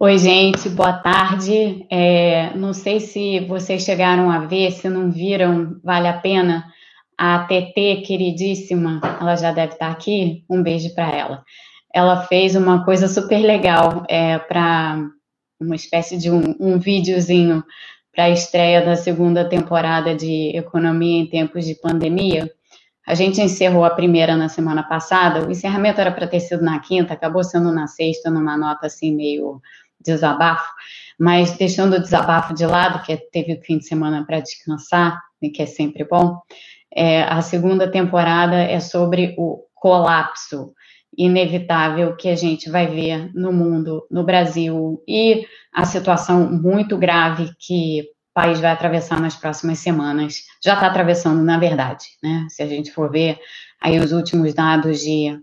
Oi, gente, boa tarde. É, não sei se vocês chegaram a ver, se não viram, vale a pena. A TT, queridíssima, ela já deve estar aqui. Um beijo para ela. Ela fez uma coisa super legal é, para uma espécie de um, um videozinho para a estreia da segunda temporada de Economia em Tempos de Pandemia. A gente encerrou a primeira na semana passada, o encerramento era para ter sido na quinta, acabou sendo na sexta, numa nota assim meio desabafo, mas deixando o desabafo de lado, que teve o fim de semana para descansar, e que é sempre bom, é, a segunda temporada é sobre o colapso inevitável que a gente vai ver no mundo, no Brasil, e a situação muito grave que o país vai atravessar nas próximas semanas. Já está atravessando, na verdade, né? Se a gente for ver aí os últimos dados de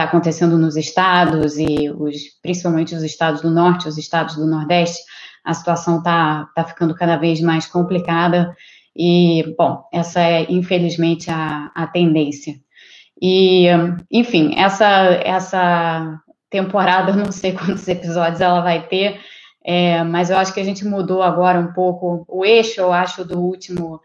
está acontecendo nos estados e os, principalmente os estados do norte, os estados do nordeste, a situação está tá ficando cada vez mais complicada e, bom, essa é infelizmente a, a tendência. E, enfim, essa, essa temporada, não sei quantos episódios ela vai ter, é, mas eu acho que a gente mudou agora um pouco o eixo, eu acho, do último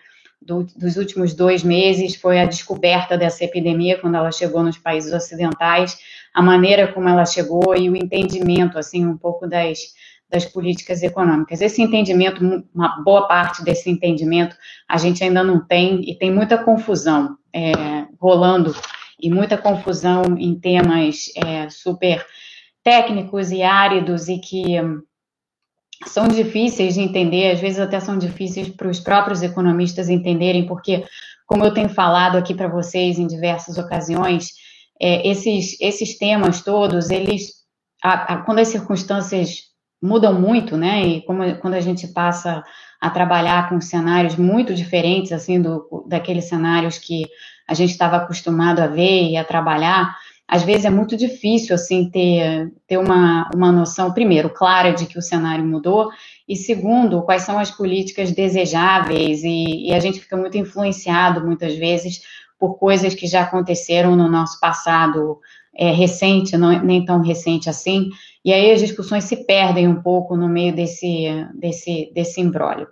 do, dos últimos dois meses foi a descoberta dessa epidemia quando ela chegou nos países ocidentais, a maneira como ela chegou e o entendimento, assim, um pouco das, das políticas econômicas. Esse entendimento, uma boa parte desse entendimento, a gente ainda não tem e tem muita confusão é, rolando e muita confusão em temas é, super técnicos e áridos e que são difíceis de entender, às vezes até são difíceis para os próprios economistas entenderem, porque, como eu tenho falado aqui para vocês em diversas ocasiões, é, esses, esses temas todos, eles, a, a, quando as circunstâncias mudam muito, né, e como, quando a gente passa a trabalhar com cenários muito diferentes, assim, do, daqueles cenários que a gente estava acostumado a ver e a trabalhar, às vezes é muito difícil assim ter, ter uma, uma noção, primeiro, clara de que o cenário mudou, e segundo, quais são as políticas desejáveis, e, e a gente fica muito influenciado muitas vezes por coisas que já aconteceram no nosso passado é, recente, não, nem tão recente assim, e aí as discussões se perdem um pouco no meio desse, desse, desse imbróglio.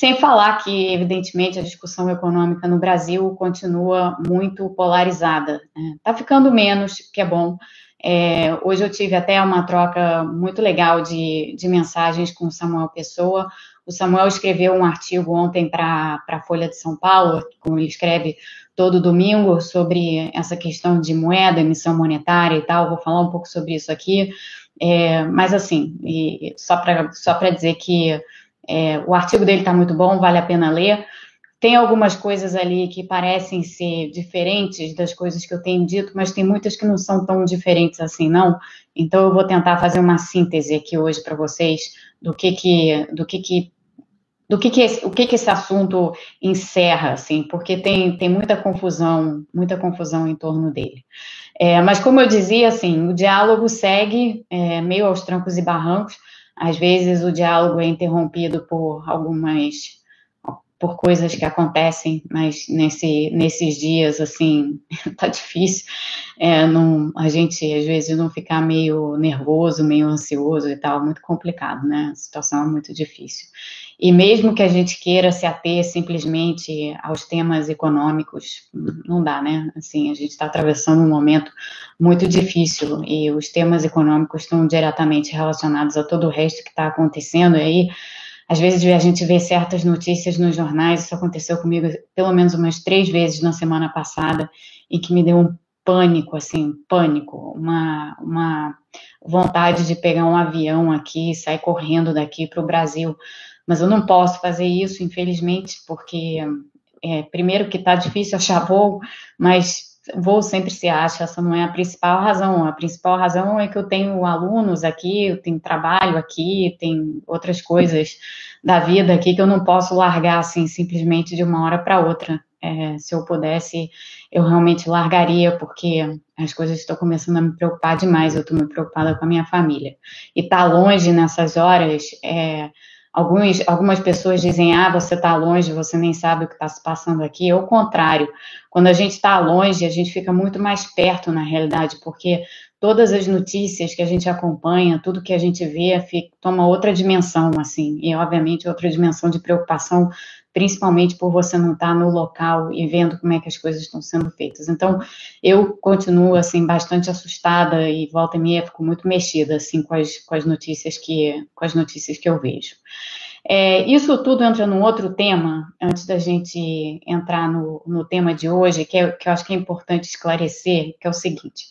Sem falar que, evidentemente, a discussão econômica no Brasil continua muito polarizada. Está né? Tá ficando menos, que é bom. É, hoje eu tive até uma troca muito legal de, de mensagens com o Samuel Pessoa. O Samuel escreveu um artigo ontem para a Folha de São Paulo, como ele escreve todo domingo, sobre essa questão de moeda, emissão monetária e tal. Vou falar um pouco sobre isso aqui. É, mas, assim, só para só dizer que é, o artigo dele está muito bom, vale a pena ler. Tem algumas coisas ali que parecem ser diferentes das coisas que eu tenho dito, mas tem muitas que não são tão diferentes assim, não. Então eu vou tentar fazer uma síntese aqui hoje para vocês do que que, do que que do que, que esse, o que, que esse assunto encerra, assim, porque tem, tem muita confusão, muita confusão em torno dele. É, mas como eu dizia, assim, o diálogo segue é, meio aos trancos e barrancos. Às vezes o diálogo é interrompido por algumas por coisas que acontecem, mas nesse, nesses dias, assim, tá difícil. É, não, a gente, às vezes, não ficar meio nervoso, meio ansioso e tal, muito complicado, né? A situação é muito difícil. E mesmo que a gente queira se ater simplesmente aos temas econômicos, não dá, né? Assim, a gente está atravessando um momento muito difícil e os temas econômicos estão diretamente relacionados a todo o resto que está acontecendo. E aí, às vezes, a gente vê certas notícias nos jornais, isso aconteceu comigo pelo menos umas três vezes na semana passada, e que me deu um pânico, assim, pânico, uma, uma vontade de pegar um avião aqui e sair correndo daqui para o Brasil mas eu não posso fazer isso, infelizmente, porque é, primeiro que está difícil achar voo, mas voo sempre se acha, essa não é a principal razão. A principal razão é que eu tenho alunos aqui, eu tenho trabalho aqui, tem outras coisas da vida aqui que eu não posso largar assim simplesmente de uma hora para outra. É, se eu pudesse, eu realmente largaria, porque as coisas estão começando a me preocupar demais. Eu estou me preocupada com a minha família. E estar tá longe nessas horas é, Alguns, algumas pessoas dizem, ah, você está longe, você nem sabe o que está se passando aqui. É o contrário. Quando a gente está longe, a gente fica muito mais perto, na realidade, porque todas as notícias que a gente acompanha, tudo que a gente vê, fica, toma outra dimensão, assim, e obviamente outra dimensão de preocupação, principalmente por você não estar no local e vendo como é que as coisas estão sendo feitas. Então, eu continuo, assim, bastante assustada e volta e meia fico muito mexida, assim, com as, com as notícias que, com as notícias que eu vejo. É, isso tudo entra num outro tema, antes da gente entrar no, no tema de hoje, que, é, que eu acho que é importante esclarecer, que é o seguinte.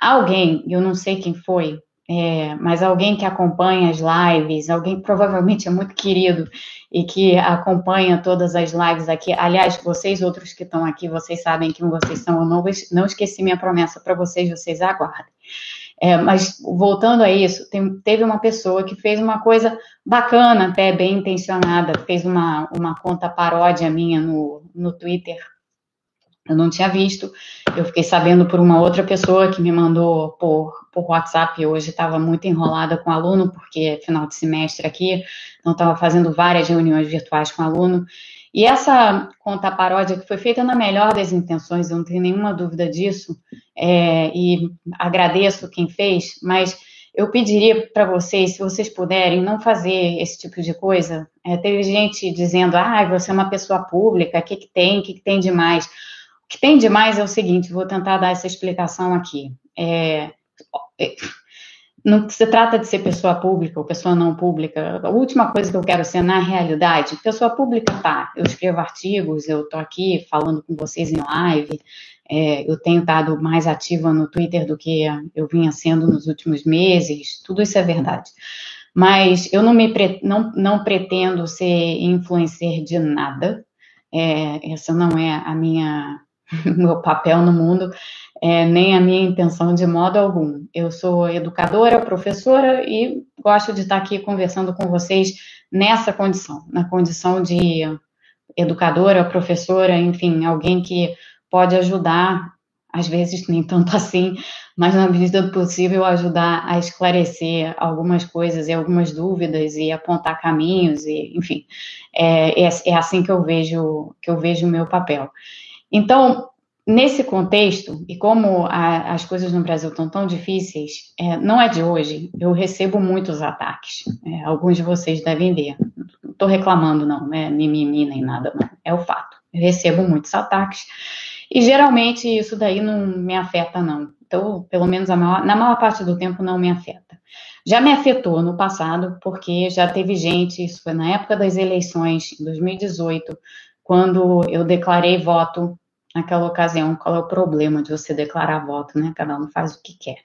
Alguém, eu não sei quem foi, é, mas alguém que acompanha as lives, alguém que provavelmente é muito querido e que acompanha todas as lives aqui. Aliás, vocês outros que estão aqui, vocês sabem quem vocês são. Eu não, não esqueci minha promessa para vocês, vocês aguardem. É, mas voltando a isso, tem, teve uma pessoa que fez uma coisa bacana, até bem intencionada, fez uma, uma conta paródia minha no, no Twitter. Eu não tinha visto, eu fiquei sabendo por uma outra pessoa que me mandou por, por WhatsApp. Hoje estava muito enrolada com o aluno, porque é final de semestre aqui, então estava fazendo várias reuniões virtuais com o aluno. E essa conta paródia que foi feita na melhor das intenções, eu não tenho nenhuma dúvida disso, é, e agradeço quem fez, mas eu pediria para vocês, se vocês puderem, não fazer esse tipo de coisa. É, teve gente dizendo, ah, você é uma pessoa pública, o que, que tem, o que, que tem de mais? Que tem de mais é o seguinte, vou tentar dar essa explicação aqui. É, é não se trata de ser pessoa pública ou pessoa não pública. A última coisa que eu quero ser na realidade, pessoa pública tá. Eu escrevo artigos, eu tô aqui falando com vocês em live. É, eu tenho estado mais ativa no Twitter do que eu vinha sendo nos últimos meses. Tudo isso é verdade. Mas eu não me não, não pretendo ser influencer de nada. É, essa não é a minha meu papel no mundo é, nem a minha intenção de modo algum. Eu sou educadora, professora e gosto de estar aqui conversando com vocês nessa condição, na condição de educadora, professora, enfim, alguém que pode ajudar, às vezes nem tanto assim, mas na medida do possível ajudar a esclarecer algumas coisas e algumas dúvidas e apontar caminhos e, enfim, é, é, é assim que eu vejo que eu vejo o meu papel. Então, Nesse contexto, e como a, as coisas no Brasil estão tão difíceis, é, não é de hoje, eu recebo muitos ataques. É, alguns de vocês devem ver. Não estou reclamando, não, né? Mimimi nem nada, não. É o fato. Eu recebo muitos ataques. E geralmente isso daí não me afeta, não. Então, pelo menos maior, na maior parte do tempo, não me afeta. Já me afetou no passado, porque já teve gente, isso foi na época das eleições, em 2018, quando eu declarei voto naquela ocasião qual é o problema de você declarar voto, né? Cada um faz o que quer.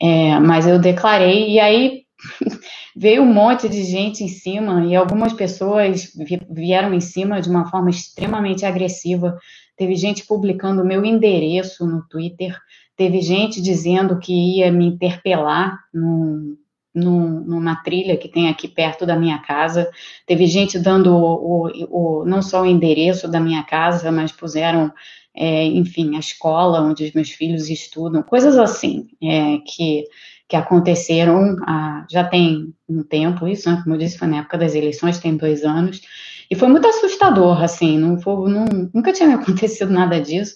É, mas eu declarei e aí veio um monte de gente em cima e algumas pessoas vieram em cima de uma forma extremamente agressiva. Teve gente publicando o meu endereço no Twitter, teve gente dizendo que ia me interpelar no, no, numa trilha que tem aqui perto da minha casa. Teve gente dando o, o, o, não só o endereço da minha casa, mas puseram é, enfim, a escola onde os meus filhos estudam, coisas assim é, que, que aconteceram já tem um tempo, isso, né, como eu disse, foi na época das eleições, tem dois anos, e foi muito assustador, assim, não, foi, não nunca tinha acontecido nada disso,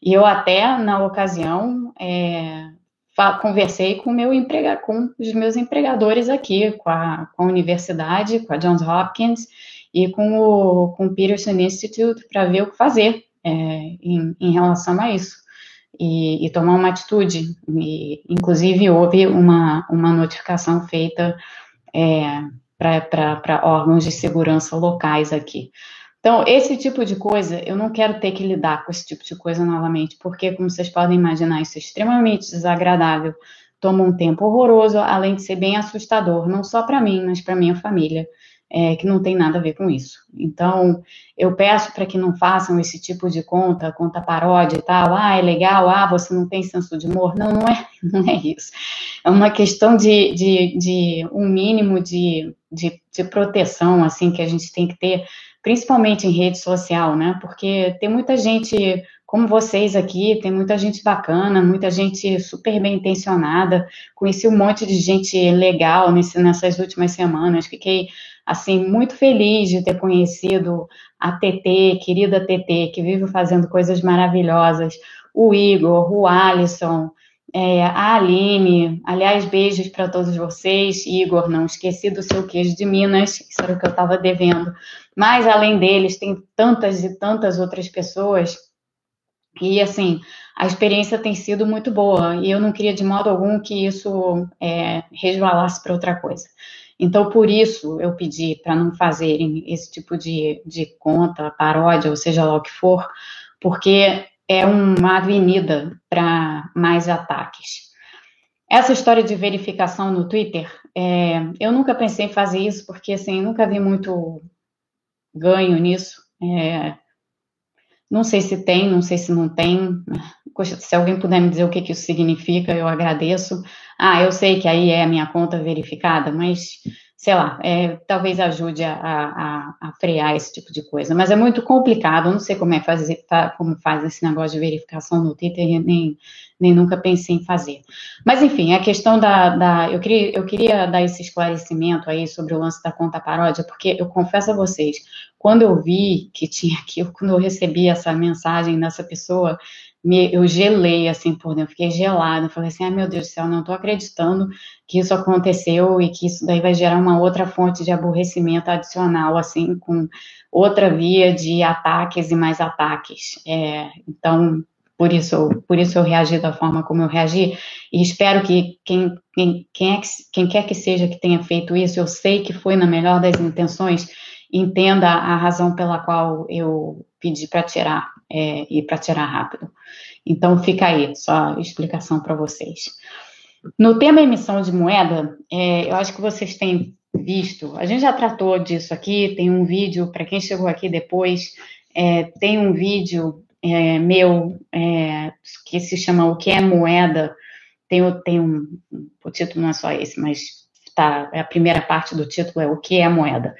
e eu até, na ocasião, é, conversei com, meu emprega, com os meus empregadores aqui, com a, com a universidade, com a Johns Hopkins, e com o, com o Peterson Institute para ver o que fazer é, em, em, relação a isso e, e tomar uma atitude. E, inclusive, houve uma, uma notificação feita é, para órgãos de segurança locais aqui. Então, esse tipo de coisa, eu não quero ter que lidar com esse tipo de coisa novamente, porque, como vocês podem imaginar, isso é extremamente desagradável, toma um tempo horroroso, além de ser bem assustador, não só para mim, mas para minha família é, que não tem nada a ver com isso. Então, eu peço para que não façam esse tipo de conta, conta paródia e tal, ah, é legal, ah, você não tem senso de humor. Não, não é, não é isso. É uma questão de, de, de um mínimo de, de, de proteção, assim, que a gente tem que ter, principalmente em rede social, né? Porque tem muita gente como vocês aqui, tem muita gente bacana, muita gente super bem intencionada. Conheci um monte de gente legal nesse, nessas últimas semanas. Fiquei assim, muito feliz de ter conhecido a TT, querida TT, que vive fazendo coisas maravilhosas, o Igor, o Alisson, é, a Aline, aliás, beijos para todos vocês. Igor, não esqueci do seu queijo de Minas, isso era o que eu estava devendo. Mas, além deles, tem tantas e tantas outras pessoas. E, assim, a experiência tem sido muito boa. E eu não queria, de modo algum, que isso é, resvalasse para outra coisa. Então, por isso, eu pedi para não fazerem esse tipo de, de conta, paródia, ou seja lá o que for, porque é uma avenida para mais ataques. Essa história de verificação no Twitter, é, eu nunca pensei em fazer isso, porque assim, nunca vi muito ganho nisso. É, não sei se tem, não sei se não tem. Se alguém puder me dizer o que, que isso significa, eu agradeço. Ah, eu sei que aí é a minha conta verificada, mas sei lá, é, talvez ajude a, a, a, frear esse tipo de coisa. Mas é muito complicado, eu não sei como é fazer, tá, como faz esse negócio de verificação no Twitter, nem, nem nunca pensei em fazer. Mas enfim, a questão da, da. eu, queria, eu queria dar esse esclarecimento aí sobre o lance da conta paródia, porque eu confesso a vocês, quando eu vi que tinha aqui, quando eu recebi essa mensagem dessa pessoa, me, eu gelei assim por dentro, fiquei gelada, falei assim, ai meu Deus do céu, não estou acreditando que isso aconteceu e que isso daí vai gerar uma outra fonte de aborrecimento adicional, assim, com outra via de ataques e mais ataques. É, então, por isso, por isso eu reagi da forma como eu reagi, e espero que quem, quem, quem, é que, quem quer que seja que tenha feito isso, eu sei que foi na melhor das intenções, entenda a razão pela qual eu pedi para tirar é, e para tirar rápido. Então fica aí, só explicação para vocês. No tema emissão de moeda, é, eu acho que vocês têm visto, a gente já tratou disso aqui, tem um vídeo, para quem chegou aqui depois, é, tem um vídeo é, meu é, que se chama O que é moeda? Tem, tem um, o título não é só esse, mas tá, a primeira parte do título é O que é moeda?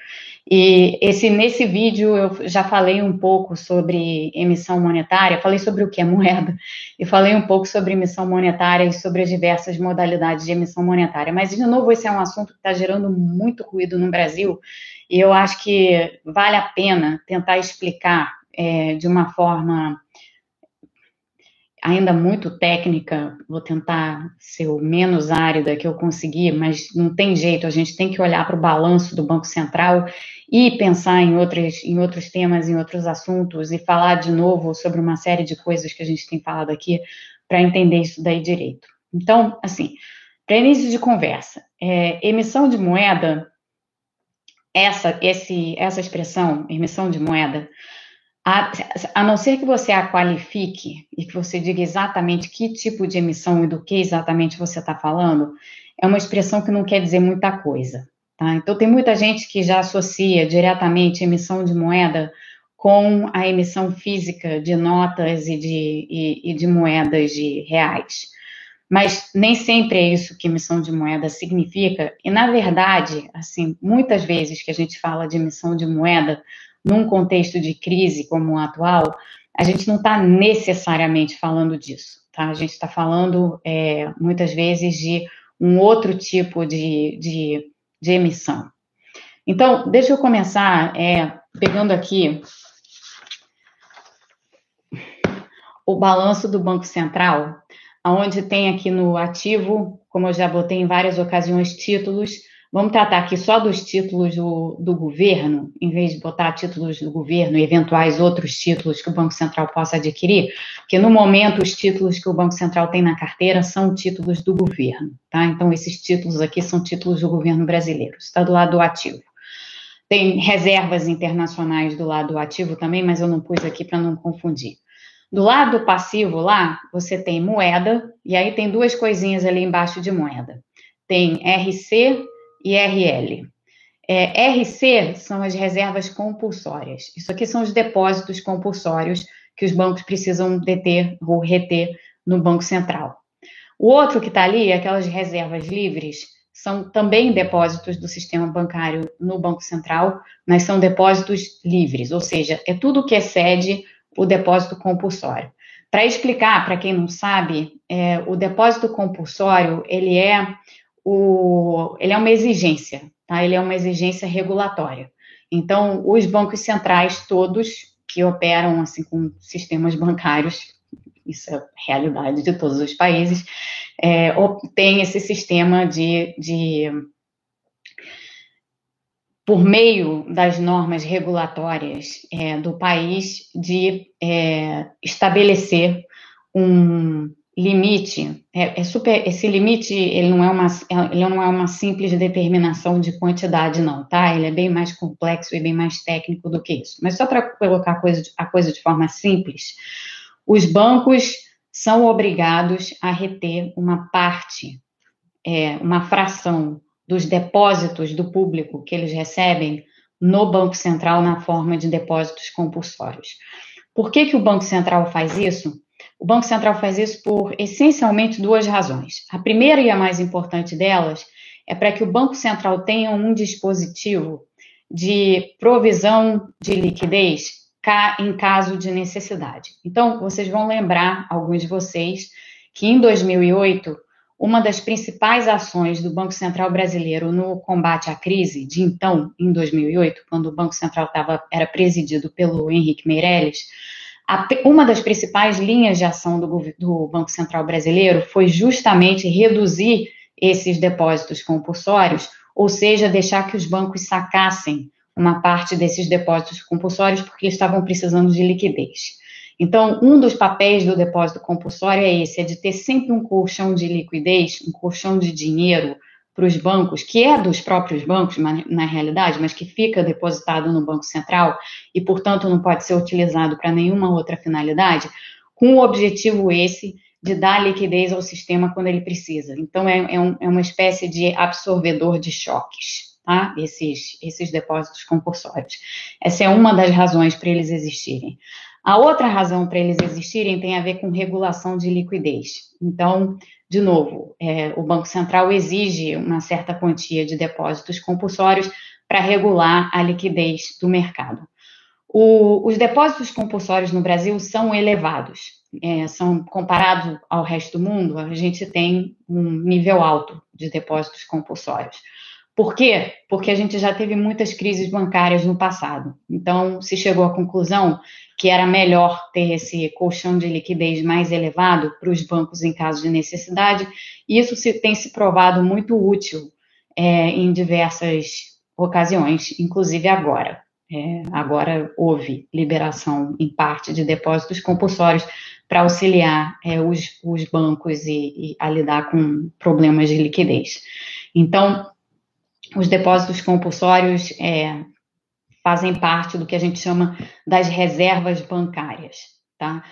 E esse, nesse vídeo eu já falei um pouco sobre emissão monetária, falei sobre o que é moeda, e falei um pouco sobre emissão monetária e sobre as diversas modalidades de emissão monetária. Mas, de novo, esse é um assunto que está gerando muito ruído no Brasil, e eu acho que vale a pena tentar explicar é, de uma forma ainda muito técnica, vou tentar ser o menos árida que eu conseguir, mas não tem jeito, a gente tem que olhar para o balanço do Banco Central e pensar em, outros em outros temas, em outros assuntos, e falar de novo sobre uma série de coisas que a gente tem falado aqui para entender isso daí direito. Então, assim, para início de conversa, é, emissão de moeda, essa, esse, essa expressão, emissão de moeda, a, a, não ser que você a qualifique e que você diga exatamente que tipo de emissão e do que exatamente você está falando, é uma expressão que não quer dizer muita coisa. Tá? Então, tem muita gente que já associa diretamente emissão de moeda com a emissão física de notas e de, e, e de moedas de reais. Mas nem sempre é isso que emissão de moeda significa. E, na verdade, assim, muitas vezes que a gente fala de emissão de moeda, num contexto de crise como o atual, a gente não está necessariamente falando disso, tá? A gente está falando é, muitas vezes de um outro tipo de, de, de, emissão. Então, deixa eu começar é, pegando aqui o balanço do Banco Central, onde tem aqui no ativo, como eu já botei em várias ocasiões, títulos Vamos tratar aqui só dos títulos do, do, governo, em vez de botar títulos do governo e eventuais outros títulos que o Banco Central possa adquirir, porque no momento os títulos que o Banco Central tem na carteira são títulos do governo, tá? Então esses títulos aqui são títulos do governo brasileiro, está do lado do ativo. Tem reservas internacionais do lado do ativo também, mas eu não pus aqui para não confundir. Do lado do passivo lá, você tem moeda, e aí tem duas coisinhas ali embaixo de moeda. Tem RC e RL. É, RC são as reservas compulsórias. Isso aqui são os depósitos compulsórios que os bancos precisam deter ou reter no Banco Central. O outro que está ali, aquelas reservas livres, são também depósitos do sistema bancário no Banco Central, mas são depósitos livres, ou seja, é tudo que excede o depósito compulsório. Para explicar, para quem não sabe, é, o depósito compulsório ele é o, ele é uma exigência, tá? Ele é uma exigência regulatória. Então, os bancos centrais todos que operam assim com sistemas bancários isso é a realidade de todos os países, é, esse sistema de, de por meio das normas regulatórias é, do país, de é, estabelecer um limite. É, é, super, esse limite ele não é uma ele não é uma simples determinação de quantidade, não, tá? Ele é bem mais complexo e bem mais técnico do que isso. Mas só para colocar a coisa, a coisa de forma simples, os bancos são obrigados a reter uma parte, é, uma fração dos depósitos do público que eles recebem no Banco Central na forma de depósitos compulsórios. Por que, que o Banco Central faz isso? O Banco Central faz isso por essencialmente duas razões. A primeira e a mais importante delas é para que o Banco Central tenha um dispositivo de provisão de liquidez em caso de necessidade. Então, vocês vão lembrar, alguns de vocês, que em 2008 uma das principais ações do Banco Central brasileiro no combate à crise de então, em 2008, quando o Banco Central tava, era presidido pelo Henrique Meirelles, a, uma das principais linhas de ação do, do Banco Central brasileiro foi justamente reduzir esses depósitos compulsórios, ou seja, deixar que os bancos sacassem uma parte desses depósitos compulsórios porque estavam precisando de liquidez. Então, um dos papéis do depósito compulsório é esse, é de ter sempre um colchão de liquidez, um colchão de dinheiro para os bancos, que é dos próprios bancos, na realidade, mas que fica depositado no Banco Central e, portanto, não pode ser utilizado para nenhuma outra finalidade, com o objetivo esse de dar liquidez ao sistema quando ele precisa. Então, é, é, um, é uma espécie de absorvedor de choques, tá? Esses, esses depósitos compulsórios. Essa é uma das razões para eles existirem. A outra razão para eles existirem tem a ver com regulação de liquidez. Então, de novo, é, o Banco Central exige uma certa quantia de depósitos compulsórios para regular a liquidez do mercado. O, os depósitos compulsórios no Brasil são elevados, é, são comparados ao resto do mundo, a gente tem um nível alto de depósitos compulsórios. Por quê? Porque a gente já teve muitas crises bancárias no passado. Então, se chegou à conclusão que era melhor ter esse colchão de liquidez mais elevado para os bancos em caso de necessidade, isso se, tem se provado muito útil é, em diversas ocasiões, inclusive agora. É, agora houve liberação em parte de depósitos compulsórios para auxiliar é, os, os, bancos e, e a lidar com problemas de liquidez. Então, os depósitos compulsórios é, fazem parte do que a gente chama das reservas bancárias, tá?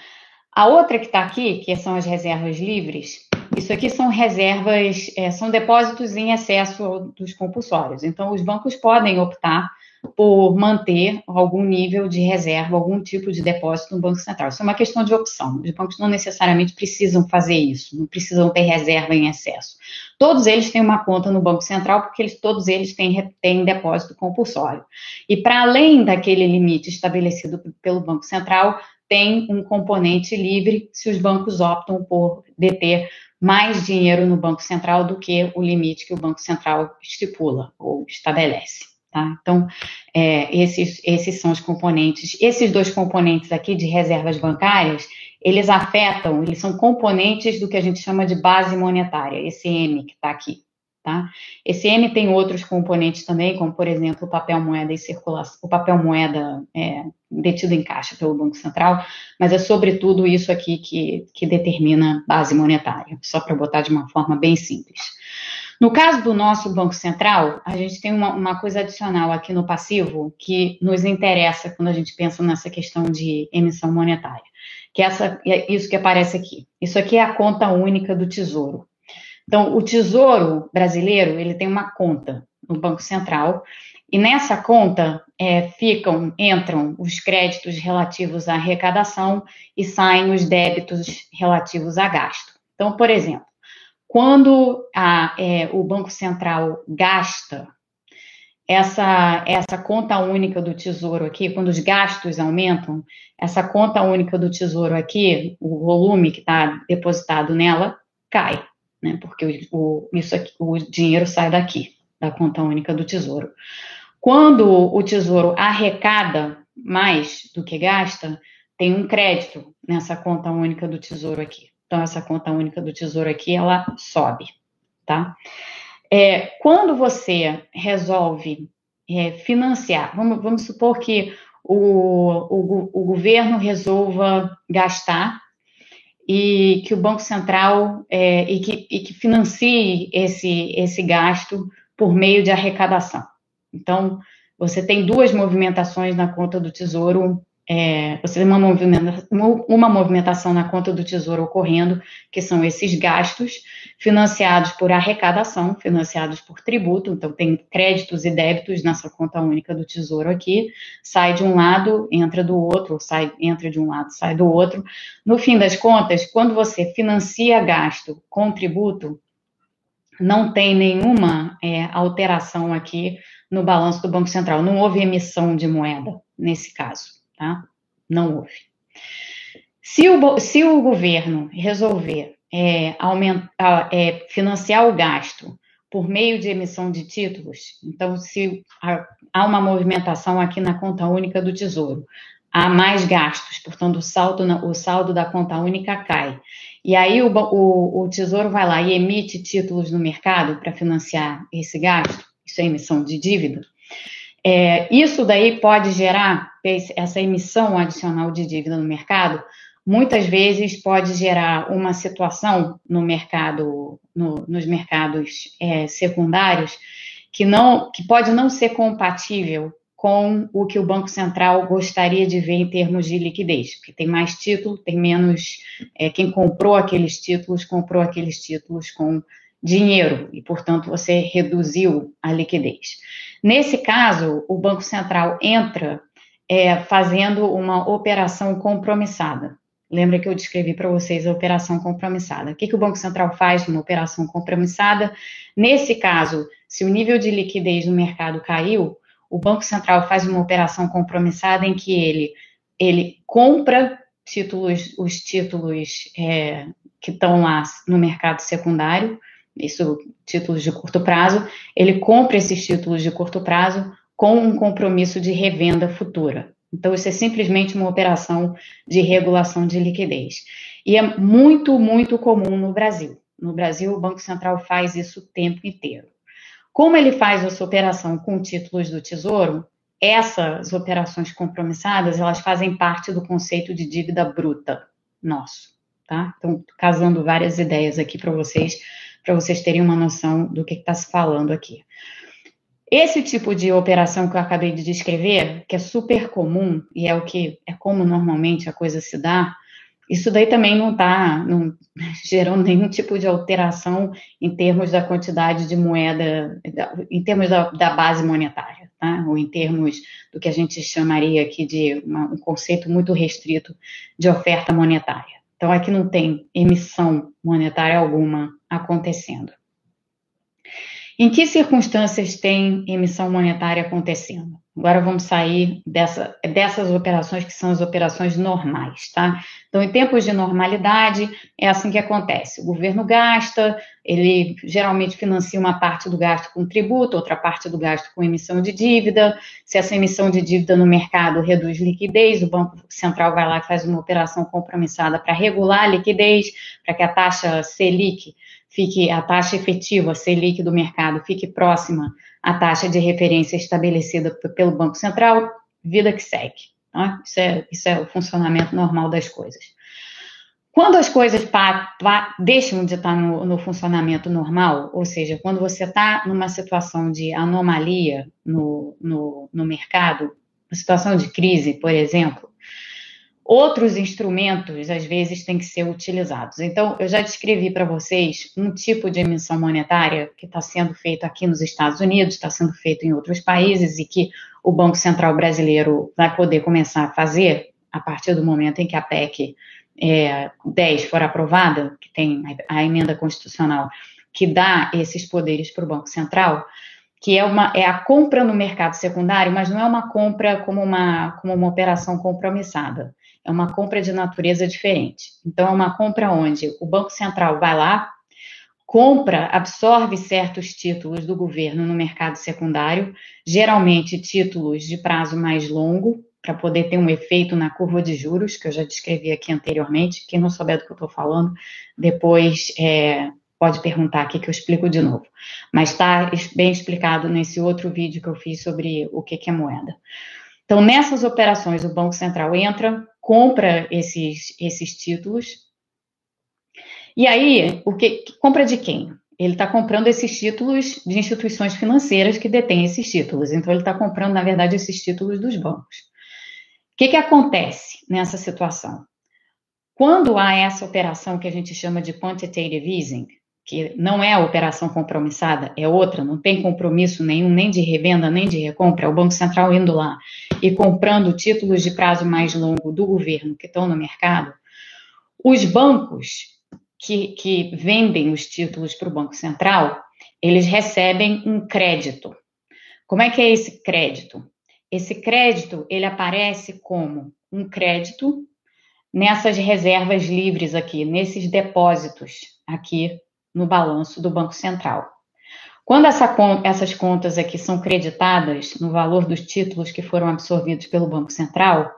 A outra que está aqui, que são as reservas livres, isso aqui são reservas, é, são depósitos em excesso dos compulsórios. Então, os bancos podem optar por manter algum nível de reserva, algum tipo de depósito no Banco Central. Isso é uma questão de opção. Os bancos não necessariamente precisam fazer isso, não precisam ter reserva em excesso. Todos eles têm uma conta no Banco Central, porque eles, todos eles têm, têm depósito compulsório. E para além daquele limite estabelecido pelo Banco Central, tem um componente livre se os bancos optam por deter mais dinheiro no Banco Central do que o limite que o Banco Central estipula ou estabelece. Tá? Então, é, esses, esses são os componentes. Esses dois componentes aqui de reservas bancárias, eles afetam, eles são componentes do que a gente chama de base monetária, esse M que está aqui. Tá? Esse M tem outros componentes também, como por exemplo o papel moeda e circulação, o papel moeda é, detido em caixa pelo Banco Central, mas é sobretudo isso aqui que, que determina base monetária, só para botar de uma forma bem simples. No caso do nosso Banco Central, a gente tem uma, uma, coisa adicional aqui no passivo que nos interessa quando a gente pensa nessa questão de emissão monetária, que é essa, é isso que aparece aqui. Isso aqui é a conta única do Tesouro. Então, o Tesouro brasileiro ele tem uma conta no Banco Central e nessa conta é, ficam, entram os créditos relativos à arrecadação e saem os débitos relativos a gasto. Então, por exemplo, quando a, é, o Banco Central gasta essa, essa conta única do Tesouro aqui, quando os gastos aumentam, essa conta única do Tesouro aqui, o volume que está depositado nela, cai, né? Porque o, isso aqui, o dinheiro sai daqui, da conta única do Tesouro. Quando o Tesouro arrecada mais do que gasta, tem um crédito nessa conta única do Tesouro aqui. Então, essa conta única do Tesouro aqui, ela sobe, tá? É, quando você resolve é, financiar, vamos, vamos, supor que o, o, o, governo resolva gastar e que o Banco Central é, e, que, e que financie esse, esse gasto por meio de arrecadação. Então, você tem duas movimentações na conta do Tesouro é, você tem uma movimentação, uma movimentação na conta do Tesouro ocorrendo, que são esses gastos financiados por arrecadação, financiados por tributo, então tem créditos e débitos nessa conta única do Tesouro aqui, sai de um lado, entra do outro, sai, entra de um lado, sai do outro. No fim das contas, quando você financia gasto com tributo, não tem nenhuma é, alteração aqui no balanço do Banco Central, não houve emissão de moeda nesse caso tá? Não houve. Se o, se o governo resolver é, aumentar, é, financiar o gasto por meio de emissão de títulos, então, se há uma movimentação aqui na conta única do Tesouro, há mais gastos, portanto, o saldo, o saldo da conta única cai. E aí o, o, o Tesouro vai lá e emite títulos no mercado para financiar esse gasto, isso é emissão de dívida. É, isso daí pode gerar, essa emissão adicional de dívida no mercado, muitas vezes pode gerar uma situação no mercado, no, nos mercados é, secundários, que, não, que pode não ser compatível com o que o Banco Central gostaria de ver em termos de liquidez, porque tem mais título, tem menos. É, quem comprou aqueles títulos, comprou aqueles títulos com dinheiro, e, portanto, você reduziu a liquidez. Nesse caso, o Banco Central entra é, fazendo uma operação compromissada. Lembra que eu descrevi para vocês a operação compromissada. O que, que o Banco Central faz numa operação compromissada? Nesse caso, se o nível de liquidez no mercado caiu, o Banco Central faz uma operação compromissada em que ele, ele compra títulos, os títulos é, que estão lá no mercado secundário, isso títulos de curto prazo, ele compra esses títulos de curto prazo com um compromisso de revenda futura. Então, isso é simplesmente uma operação de regulação de liquidez. E é muito, muito comum no Brasil. No Brasil, o Banco Central faz isso o tempo inteiro. Como ele faz essa operação com títulos do Tesouro, essas operações compromissadas, elas fazem parte do conceito de dívida bruta nosso, tá? Então, casando várias ideias aqui para vocês, para vocês terem uma noção do que está se falando aqui. Esse tipo de operação que eu acabei de descrever, que é super comum e é o que é como normalmente a coisa se dá, isso daí também não está gerando nenhum tipo de alteração em termos da quantidade de moeda, em termos da, da base monetária, tá? ou em termos do que a gente chamaria aqui de uma, um conceito muito restrito de oferta monetária. Então, aqui não tem emissão monetária alguma acontecendo. Em que circunstâncias tem emissão monetária acontecendo? Agora vamos sair dessa, dessas operações que são as operações normais, tá? Então, em tempos de normalidade, é assim que acontece. O governo gasta, ele geralmente financia uma parte do gasto com tributo, outra parte do gasto com emissão de dívida. Se essa emissão de dívida no mercado reduz liquidez, o Banco Central vai lá e faz uma operação compromissada para regular a liquidez, para que a taxa Selic fique a taxa efetiva Selic do mercado fique próxima à taxa de referência estabelecida pelo Banco Central, vida que segue. Tá? Isso, é, isso é o funcionamento normal das coisas. Quando as coisas pa, pa, deixam de estar no, no, funcionamento normal, ou seja, quando você está numa situação de anomalia no, no, no mercado, uma situação de crise, por exemplo, outros instrumentos, às vezes, têm que ser utilizados. Então, eu já descrevi para vocês um tipo de emissão monetária que está sendo feito aqui nos Estados Unidos, está sendo feito em outros países e que o Banco Central brasileiro vai poder começar a fazer a partir do momento em que a PEC é, 10 for aprovada, que tem a emenda constitucional que dá esses poderes para o Banco Central, que é, uma, é a compra no mercado secundário, mas não é uma compra como uma, como uma operação compromissada é uma compra de natureza diferente. Então, é uma compra onde o Banco Central vai lá, compra, absorve certos títulos do governo no mercado secundário, geralmente títulos de prazo mais longo, para poder ter um efeito na curva de juros, que eu já descrevi aqui anteriormente. Quem não souber do que eu estou falando, depois é, pode perguntar aqui que eu explico de novo. Mas está bem explicado nesse outro vídeo que eu fiz sobre o que, que é moeda. Então, nessas operações, o Banco Central entra, compra esses, esses títulos. E aí, o que compra de quem? Ele está comprando esses títulos de instituições financeiras que detêm esses títulos. Então, ele está comprando, na verdade, esses títulos dos bancos. O que, que acontece nessa situação? Quando há essa operação que a gente chama de quantitative easing, que não é a operação compromissada, é outra, não tem compromisso nenhum, nem de revenda, nem de recompra, é o Banco Central indo lá e comprando títulos de prazo mais longo do governo que estão no mercado, os bancos que, que vendem os títulos para o Banco Central, eles recebem um crédito. Como é que é esse crédito? Esse crédito, ele aparece como um crédito nessas reservas livres aqui, nesses depósitos aqui no balanço do Banco Central. Quando essa, essas contas aqui são creditadas no valor dos títulos que foram absorvidos pelo Banco Central,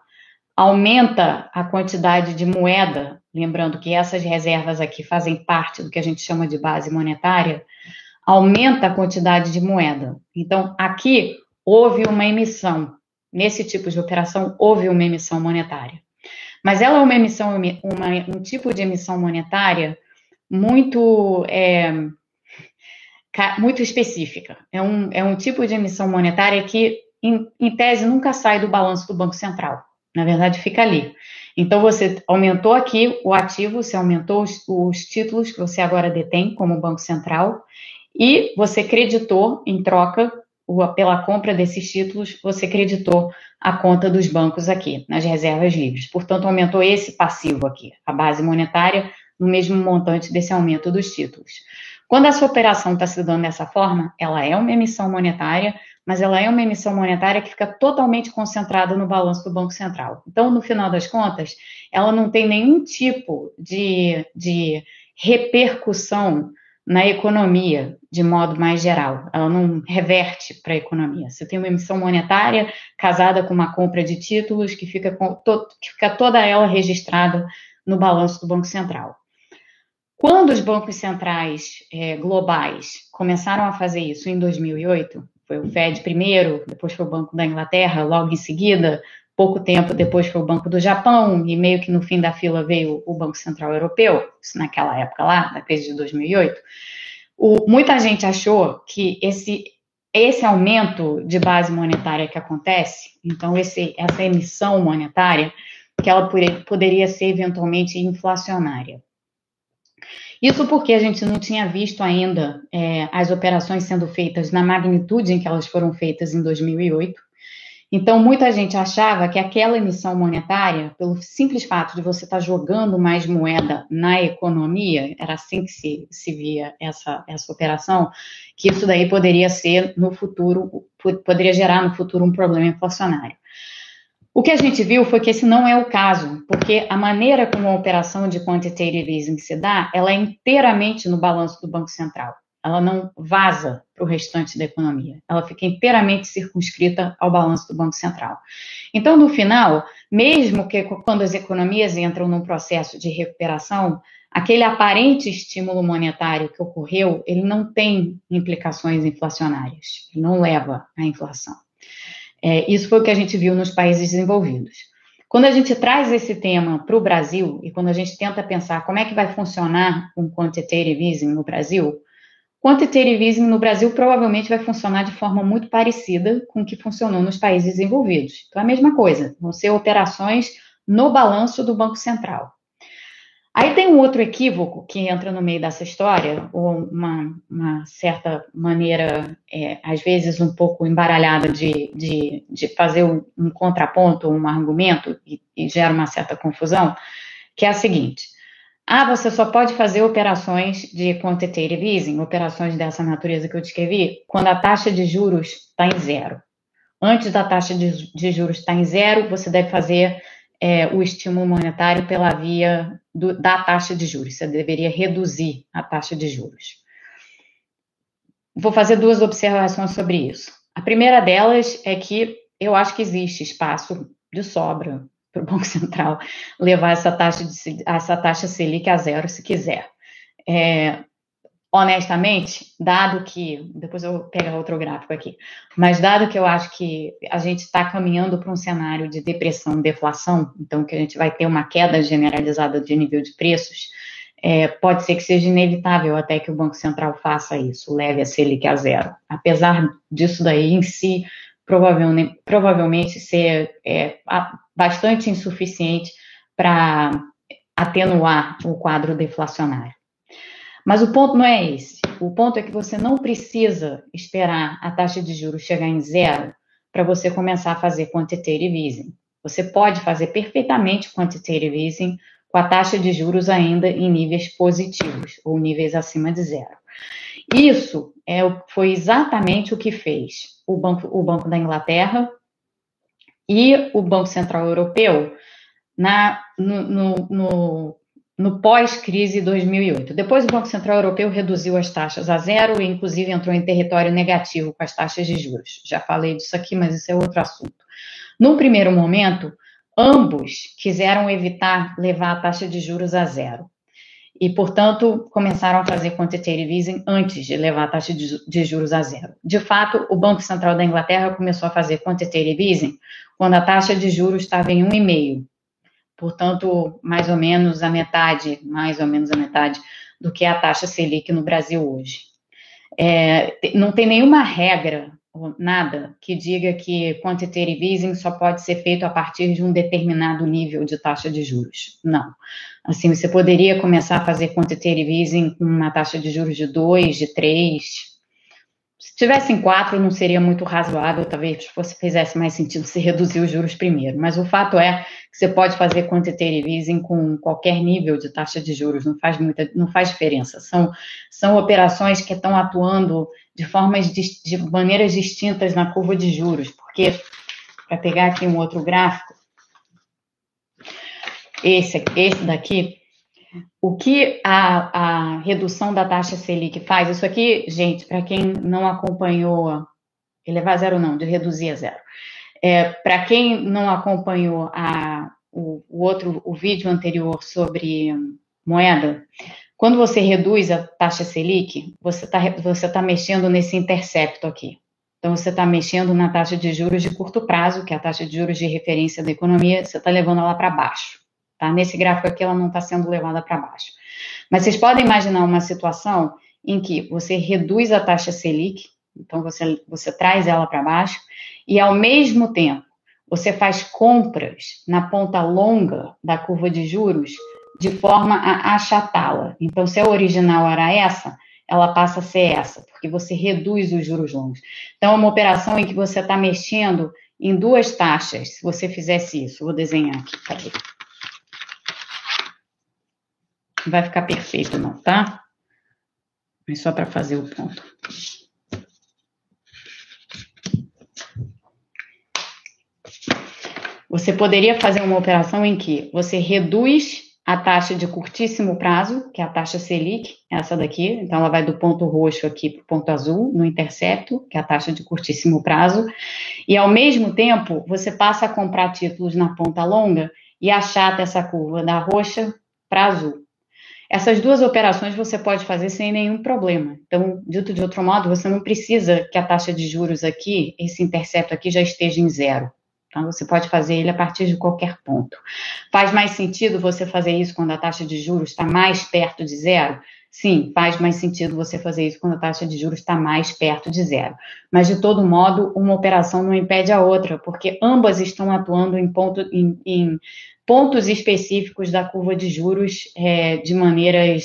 aumenta a quantidade de moeda, lembrando que essas reservas aqui fazem parte do que a gente chama de base monetária, aumenta a quantidade de moeda. Então, aqui houve uma emissão, nesse tipo de operação, houve uma emissão monetária. Mas ela é uma emissão, uma, um tipo de emissão monetária muito é, muito específica. É um, é um tipo de emissão monetária que, em, em tese, nunca sai do balanço do Banco Central. Na verdade, fica ali. Então, você aumentou aqui o ativo, você aumentou os, os títulos que você agora detém como Banco Central, e você creditou, em troca, pela compra desses títulos, você creditou a conta dos bancos aqui, nas reservas livres. Portanto, aumentou esse passivo aqui, a base monetária no mesmo montante desse aumento dos títulos. Quando essa operação está se dando dessa forma, ela é uma emissão monetária, mas ela é uma emissão monetária que fica totalmente concentrada no balanço do Banco Central. Então, no final das contas, ela não tem nenhum tipo de, de repercussão na economia, de modo mais geral. Ela não reverte para a economia. Você tem uma emissão monetária casada com uma compra de títulos que fica, com, to, que fica toda ela registrada no balanço do Banco Central. Quando os bancos centrais é, globais começaram a fazer isso em 2008, foi o Fed primeiro, depois foi o Banco da Inglaterra, logo em seguida, pouco tempo depois foi o Banco do Japão, e meio que no fim da fila veio o Banco Central Europeu, isso naquela época lá, da crise de 2008. O, muita gente achou que esse, esse aumento de base monetária que acontece, então esse, essa emissão monetária, que ela poderia ser eventualmente inflacionária. Isso porque a gente não tinha visto ainda é, as operações sendo feitas na magnitude em que elas foram feitas em 2008. Então, muita gente achava que aquela emissão monetária, pelo simples fato de você estar jogando mais moeda na economia, era assim que se, se via essa, essa operação, que isso daí poderia ser no futuro, poderia gerar no futuro um problema inflacionário. O que a gente viu foi que esse não é o caso, porque a maneira como a operação de quantitative easing se dá, ela é inteiramente no balanço do Banco Central. Ela não vaza para o restante da economia. Ela fica inteiramente circunscrita ao balanço do Banco Central. Então, no final, mesmo que quando as economias entram num processo de recuperação, aquele aparente estímulo monetário que ocorreu, ele não tem implicações inflacionárias, ele não leva à inflação. É, isso foi o que a gente viu nos países desenvolvidos. Quando a gente traz esse tema para o Brasil e quando a gente tenta pensar como é que vai funcionar um quantitative easing no Brasil, quantitative easing no Brasil provavelmente vai funcionar de forma muito parecida com o que funcionou nos países desenvolvidos. Então, é a mesma coisa, vão ser operações no balanço do Banco Central. Aí tem um outro equívoco que entra no meio dessa história, ou uma, uma certa maneira, é, às vezes um pouco embaralhada de, de, de fazer um, um, contraponto, um argumento, e, e gera uma certa confusão, que é a seguinte. Ah, você só pode fazer operações de quantitative easing, operações dessa natureza que eu descrevi, quando a taxa de juros está em zero. Antes da taxa de, de juros estar em zero, você deve fazer é, o estímulo monetário pela via do, da taxa de juros. Você deveria reduzir a taxa de juros. Vou fazer duas observações sobre isso. A primeira delas é que eu acho que existe espaço de sobra para o Banco Central levar essa taxa, de, essa taxa Selic a zero se quiser. É, honestamente, dado que, depois eu pegar outro gráfico aqui, mas dado que eu acho que a gente está caminhando para um cenário de depressão, deflação, então que a gente vai ter uma queda generalizada de nível de preços, é, pode ser que seja inevitável até que o Banco Central faça isso, leve a Selic a zero. Apesar disso daí em si, provavelmente, provavelmente ser é, bastante insuficiente para atenuar o quadro deflacionário. Mas o ponto não é esse. O ponto é que você não precisa esperar a taxa de juros chegar em zero para você começar a fazer quantitative easing. Você pode fazer perfeitamente quantitative easing com a taxa de juros ainda em níveis positivos ou níveis acima de zero. Isso é, foi exatamente o que fez o Banco, o Banco da Inglaterra e o Banco Central Europeu na, no, no, no, no pós-crise 2008. Depois, o Banco Central Europeu reduziu as taxas a zero e, inclusive, entrou em território negativo com as taxas de juros. Já falei disso aqui, mas isso é outro assunto. No primeiro momento, ambos quiseram evitar levar a taxa de juros a zero e, portanto, começaram a fazer quantitative easing antes de levar a taxa de, juros a zero. De fato, o Banco Central da Inglaterra começou a fazer quantitative easing quando a taxa de juros estava em 1,5, portanto, mais ou menos a metade, mais ou menos a metade do que é a taxa Selic no Brasil hoje. É, não tem nenhuma regra nada que diga que quantitative easing só pode ser feito a partir de um determinado nível de taxa de juros. Não. Assim, você poderia começar a fazer quantitative easing com uma taxa de juros de 2, de 3. Se tivesse em 4, não seria muito razoável, talvez fosse, fizesse mais sentido se reduzir os juros primeiro. Mas o fato é que você pode fazer quantitative easing com qualquer nível de taxa de juros, não faz muita, não faz diferença. São, são operações que estão atuando de formas de, de maneiras distintas na curva de juros, porque para pegar aqui um outro gráfico, esse, esse daqui, o que a, a redução da taxa Selic faz? Isso aqui, gente, para quem não acompanhou, elevar zero não, de reduzir a zero. É, para quem não acompanhou a, o, o, outro, o vídeo anterior sobre moeda, quando você reduz a taxa Selic, você está você tá mexendo nesse intercepto aqui. Então, você está mexendo na taxa de juros de curto prazo, que é a taxa de juros de referência da economia, você está levando ela para baixo. Tá? Nesse gráfico aqui, ela não está sendo levada para baixo. Mas vocês podem imaginar uma situação em que você reduz a taxa Selic, então você, você traz ela para baixo, e ao mesmo tempo você faz compras na ponta longa da curva de juros de forma a achatá-la. Então, se a original era essa, ela passa a ser essa, porque você reduz os juros longos. Então, é uma operação em que você está mexendo em duas taxas, se você fizesse isso. Vou desenhar aqui, peraí. Vai ficar perfeito, não, tá? Mas só para fazer o ponto. Você poderia fazer uma operação em que você reduz a taxa de curtíssimo prazo, que é a taxa Selic, essa daqui, então ela vai do ponto roxo aqui para o ponto azul, no intercepto, que é a taxa de curtíssimo prazo, e ao mesmo tempo você passa a comprar títulos na ponta longa e achata essa curva da roxa para azul. Essas duas operações você pode fazer sem nenhum problema. Então, dito de outro modo, você não precisa que a taxa de juros aqui, esse intercepto aqui, já esteja em zero. Então, você pode fazer ele a partir de qualquer ponto. Faz mais sentido você fazer isso quando a taxa de juros está mais perto de zero? Sim, faz mais sentido você fazer isso quando a taxa de juros está mais perto de zero. Mas, de todo modo, uma operação não impede a outra, porque ambas estão atuando em, ponto, em, em pontos específicos da curva de juros é, de maneiras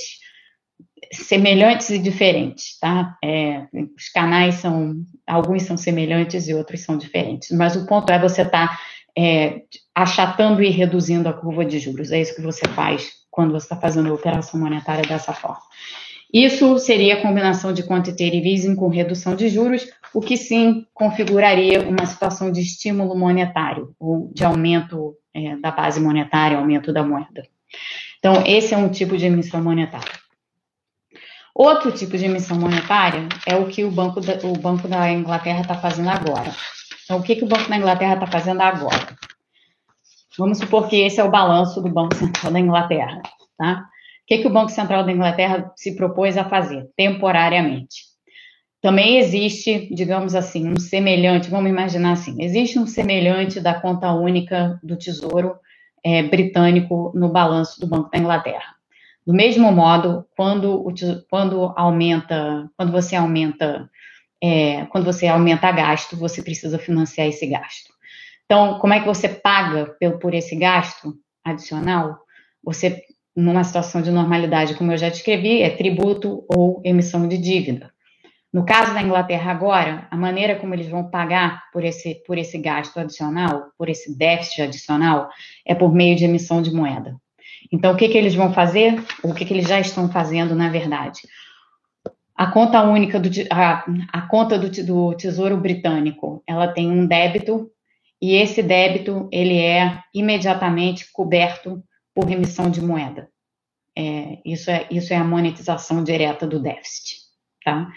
semelhantes e diferentes, tá? É, os canais são, alguns são semelhantes e outros são diferentes, mas o ponto é você estar tá, é, achatando e reduzindo a curva de juros, é isso que você faz quando você está fazendo a operação monetária dessa forma. Isso seria a combinação de quantitative easing com redução de juros, o que sim configuraria uma situação de estímulo monetário, ou de aumento é, da base monetária, aumento da moeda. Então, esse é um tipo de emissão monetária. Outro tipo de emissão monetária é o que o Banco da, o Banco da Inglaterra está fazendo agora. Então, o que, que o Banco da Inglaterra está fazendo agora? Vamos supor que esse é o balanço do Banco Central da Inglaterra, tá? O que, que o Banco Central da Inglaterra se propôs a fazer temporariamente? Também existe, digamos assim, um semelhante, vamos imaginar assim, existe um semelhante da conta única do Tesouro é, britânico no balanço do Banco da Inglaterra. Do mesmo modo, quando, quando aumenta, quando você aumenta, é, quando você aumenta gasto, você precisa financiar esse gasto. Então, como é que você paga por esse gasto adicional? Você, numa situação de normalidade, como eu já descrevi, é tributo ou emissão de dívida. No caso da Inglaterra agora, a maneira como eles vão pagar por esse, por esse gasto adicional, por esse déficit adicional, é por meio de emissão de moeda. Então, o que, que eles vão fazer? O que, que eles já estão fazendo, na verdade? A conta única do a, a conta do, do Tesouro Britânico, ela tem um débito e esse débito ele é imediatamente coberto por emissão de moeda. É, isso, é, isso é a monetização direta do déficit. Tá?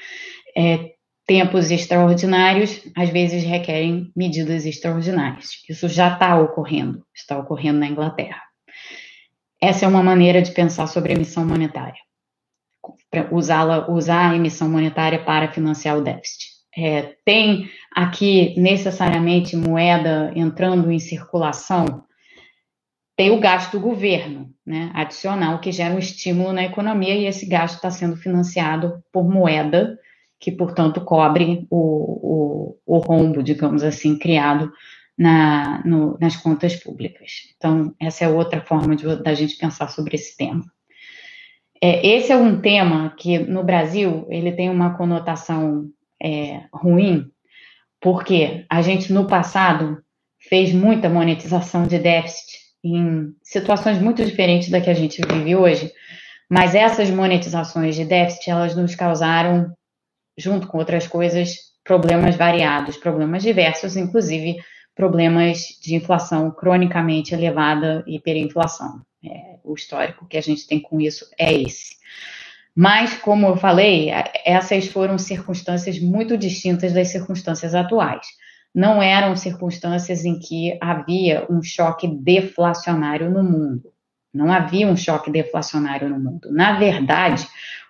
É, tempos extraordinários, às vezes requerem medidas extraordinárias. Isso já está ocorrendo, está ocorrendo na Inglaterra. Essa é uma maneira de pensar sobre a emissão monetária. Usá-la, usar a emissão monetária para financiar o déficit. É, tem aqui necessariamente moeda entrando em circulação, tem o gasto do governo, né, adicional, que gera um estímulo na economia, e esse gasto está sendo financiado por moeda que, portanto, cobre o, o, o rombo, digamos assim, criado na, no, nas contas públicas. Então, essa é outra forma de, da gente pensar sobre esse tema. É, esse é um tema que, no Brasil, ele tem uma conotação é, ruim, porque a gente, no passado, fez muita monetização de déficit em situações muito diferentes da que a gente vive hoje, mas essas monetizações de déficit, elas nos causaram junto com outras coisas, problemas variados, problemas diversos, inclusive problemas de inflação cronicamente elevada, hiperinflação. É, o histórico que a gente tem com isso é esse. Mas, como eu falei, essas foram circunstâncias muito distintas das circunstâncias atuais. Não eram circunstâncias em que havia um choque deflacionário no mundo. Não havia um choque deflacionário no mundo. Na verdade,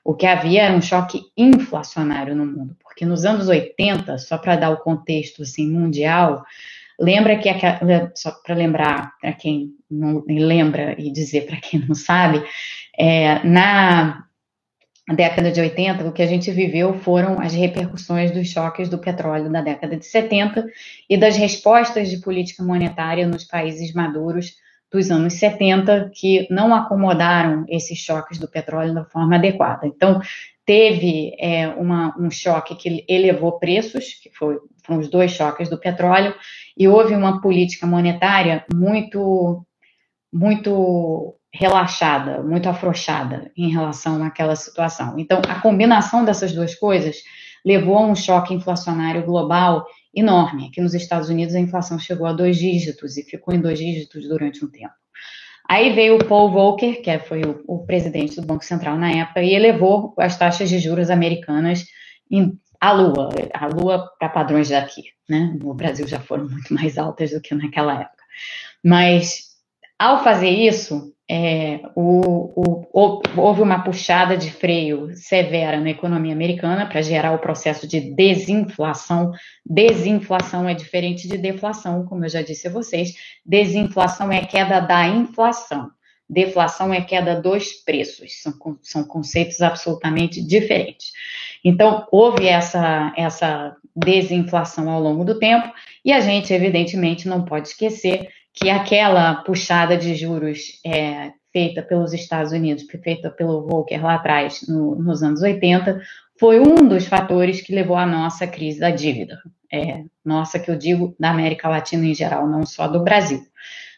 o que havia era um choque inflacionário no mundo, porque nos anos 80, só para dar o contexto assim, mundial, lembra que, só para lembrar para quem não lembra e dizer para quem não sabe, é, na década de 80, o que a gente viveu foram as repercussões dos choques do petróleo da década de 70 e das respostas de política monetária nos países maduros dos anos 70 que não acomodaram esses choques do petróleo da forma adequada. Então, teve é, uma, um choque que elevou preços, que foi, foram os dois choques do petróleo, e houve uma política monetária muito, muito relaxada, muito afrouxada em relação àquela situação. Então, a combinação dessas duas coisas levou a um choque inflacionário global enorme. Aqui nos Estados Unidos a inflação chegou a dois dígitos e ficou em dois dígitos durante um tempo. Aí veio o Paul Volcker, que foi o, o presidente do Banco Central na época, e elevou as taxas de juros americanas em, à lua, a lua para padrões daqui, né? No Brasil já foram muito mais altas do que naquela época. Mas ao fazer isso, é, o, o, houve uma puxada de freio severa na economia americana para gerar o processo de desinflação. Desinflação é diferente de deflação, como eu já disse a vocês. Desinflação é queda da inflação. Deflação é queda dos preços. São, são conceitos absolutamente diferentes. Então, houve essa, essa desinflação ao longo do tempo, e a gente, evidentemente, não pode esquecer que aquela puxada de juros é, feita pelos Estados Unidos, feita pelo Volcker lá atrás, no, nos anos 80, foi um dos fatores que levou à nossa crise da dívida. É, nossa, que eu digo da América Latina em geral, não só do Brasil.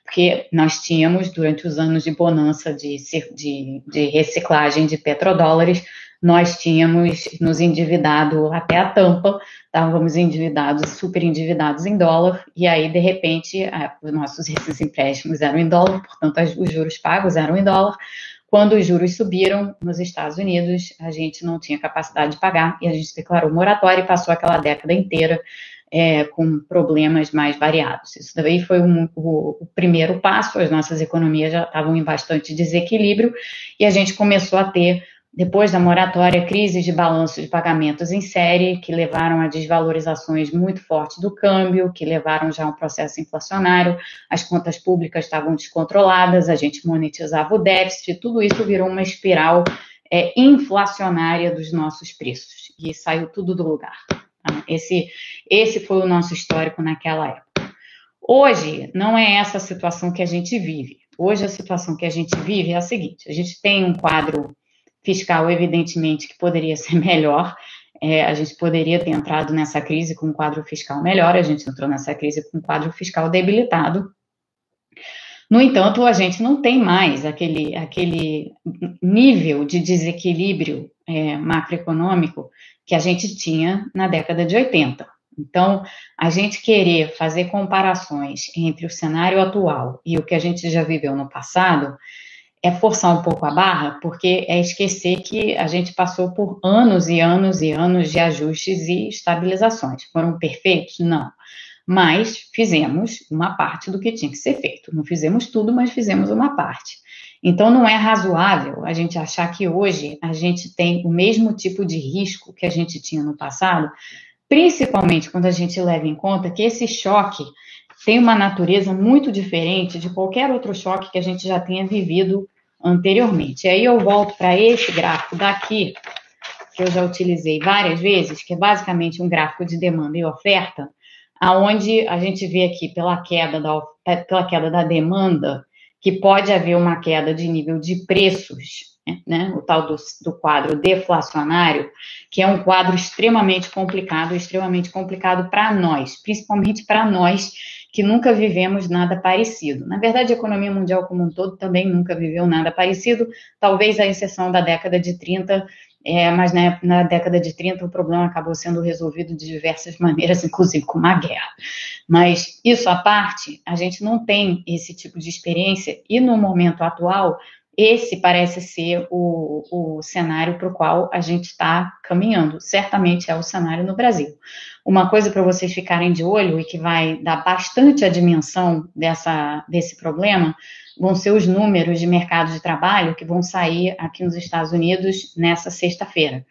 Porque nós tínhamos, durante os anos de bonança de, de, de reciclagem de petrodólares, nós tínhamos nos endividado até a tampa, estávamos endividados, super endividados em dólar, e aí, de repente, os nossos esses empréstimos eram em dólar, portanto, os juros pagos eram em dólar. Quando os juros subiram nos Estados Unidos, a gente não tinha capacidade de pagar e a gente declarou moratório e passou aquela década inteira é, com problemas mais variados. Isso daí foi um, o, o, primeiro passo, as nossas economias já estavam em bastante desequilíbrio e a gente começou a ter, depois da moratória, crises de balanço de pagamentos em série, que levaram a desvalorizações muito fortes do câmbio, que levaram já a um processo inflacionário, as contas públicas estavam descontroladas, a gente monetizava o déficit, tudo isso virou uma espiral é, inflacionária dos nossos preços e saiu tudo do lugar. Tá? Esse, esse foi o nosso histórico naquela época. Hoje, não é essa a situação que a gente vive. Hoje, a situação que a gente vive é a seguinte: a gente tem um quadro fiscal, evidentemente, que poderia ser melhor. É, a gente poderia ter entrado nessa crise com um quadro fiscal melhor, a gente entrou nessa crise com um quadro fiscal debilitado. No entanto, a gente não tem mais aquele, aquele nível de desequilíbrio é, macroeconômico que a gente tinha na década de 80. Então, a gente querer fazer comparações entre o cenário atual e o que a gente já viveu no passado é forçar um pouco a barra, porque é esquecer que a gente passou por anos e anos e anos de ajustes e estabilizações. Foram perfeitos? Não. Mas fizemos uma parte do que tinha que ser feito. Não fizemos tudo, mas fizemos uma parte. Então, não é razoável a gente achar que hoje a gente tem o mesmo tipo de risco que a gente tinha no passado, principalmente quando a gente leva em conta que esse choque tem uma natureza muito diferente de qualquer outro choque que a gente já tenha vivido anteriormente. Aí eu volto para esse gráfico daqui, que eu já utilizei várias vezes, que é basicamente um gráfico de demanda e oferta, aonde a gente vê aqui pela queda da, pela queda da demanda, que pode haver uma queda de nível de preços, né, o tal do, do, quadro deflacionário, que é um quadro extremamente complicado, extremamente complicado para nós, principalmente para nós que nunca vivemos nada parecido. Na verdade, a economia mundial como um todo também nunca viveu nada parecido, talvez a exceção da década de 30, é, mas na, na, década de 30 o problema acabou sendo resolvido de diversas maneiras, inclusive com uma guerra. Mas isso à parte, a gente não tem esse tipo de experiência e no momento atual, esse parece ser o, o cenário para o qual a gente está caminhando. Certamente é o cenário no Brasil. Uma coisa para vocês ficarem de olho e que vai dar bastante a dimensão dessa, desse problema vão ser os números de mercado de trabalho que vão sair aqui nos Estados Unidos nessa sexta-feira.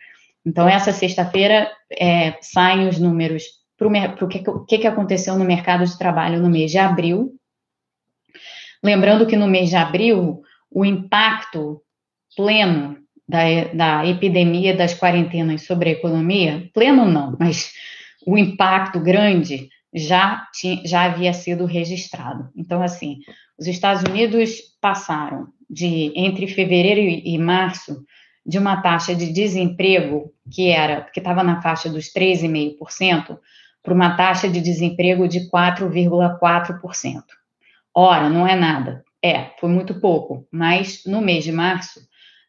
Então, essa sexta-feira é, saem os números para o que, que, que aconteceu no mercado de trabalho no mês de abril. Lembrando que no mês de abril, o impacto pleno da, da epidemia das quarentenas sobre a economia, pleno não, mas o impacto grande já, tinha, já havia sido registrado. Então, assim, os Estados Unidos passaram de entre fevereiro e março de uma taxa de desemprego que era que estava na faixa dos 3,5% para uma taxa de desemprego de 4,4%. Ora, não é nada. É, foi muito pouco, mas no mês de março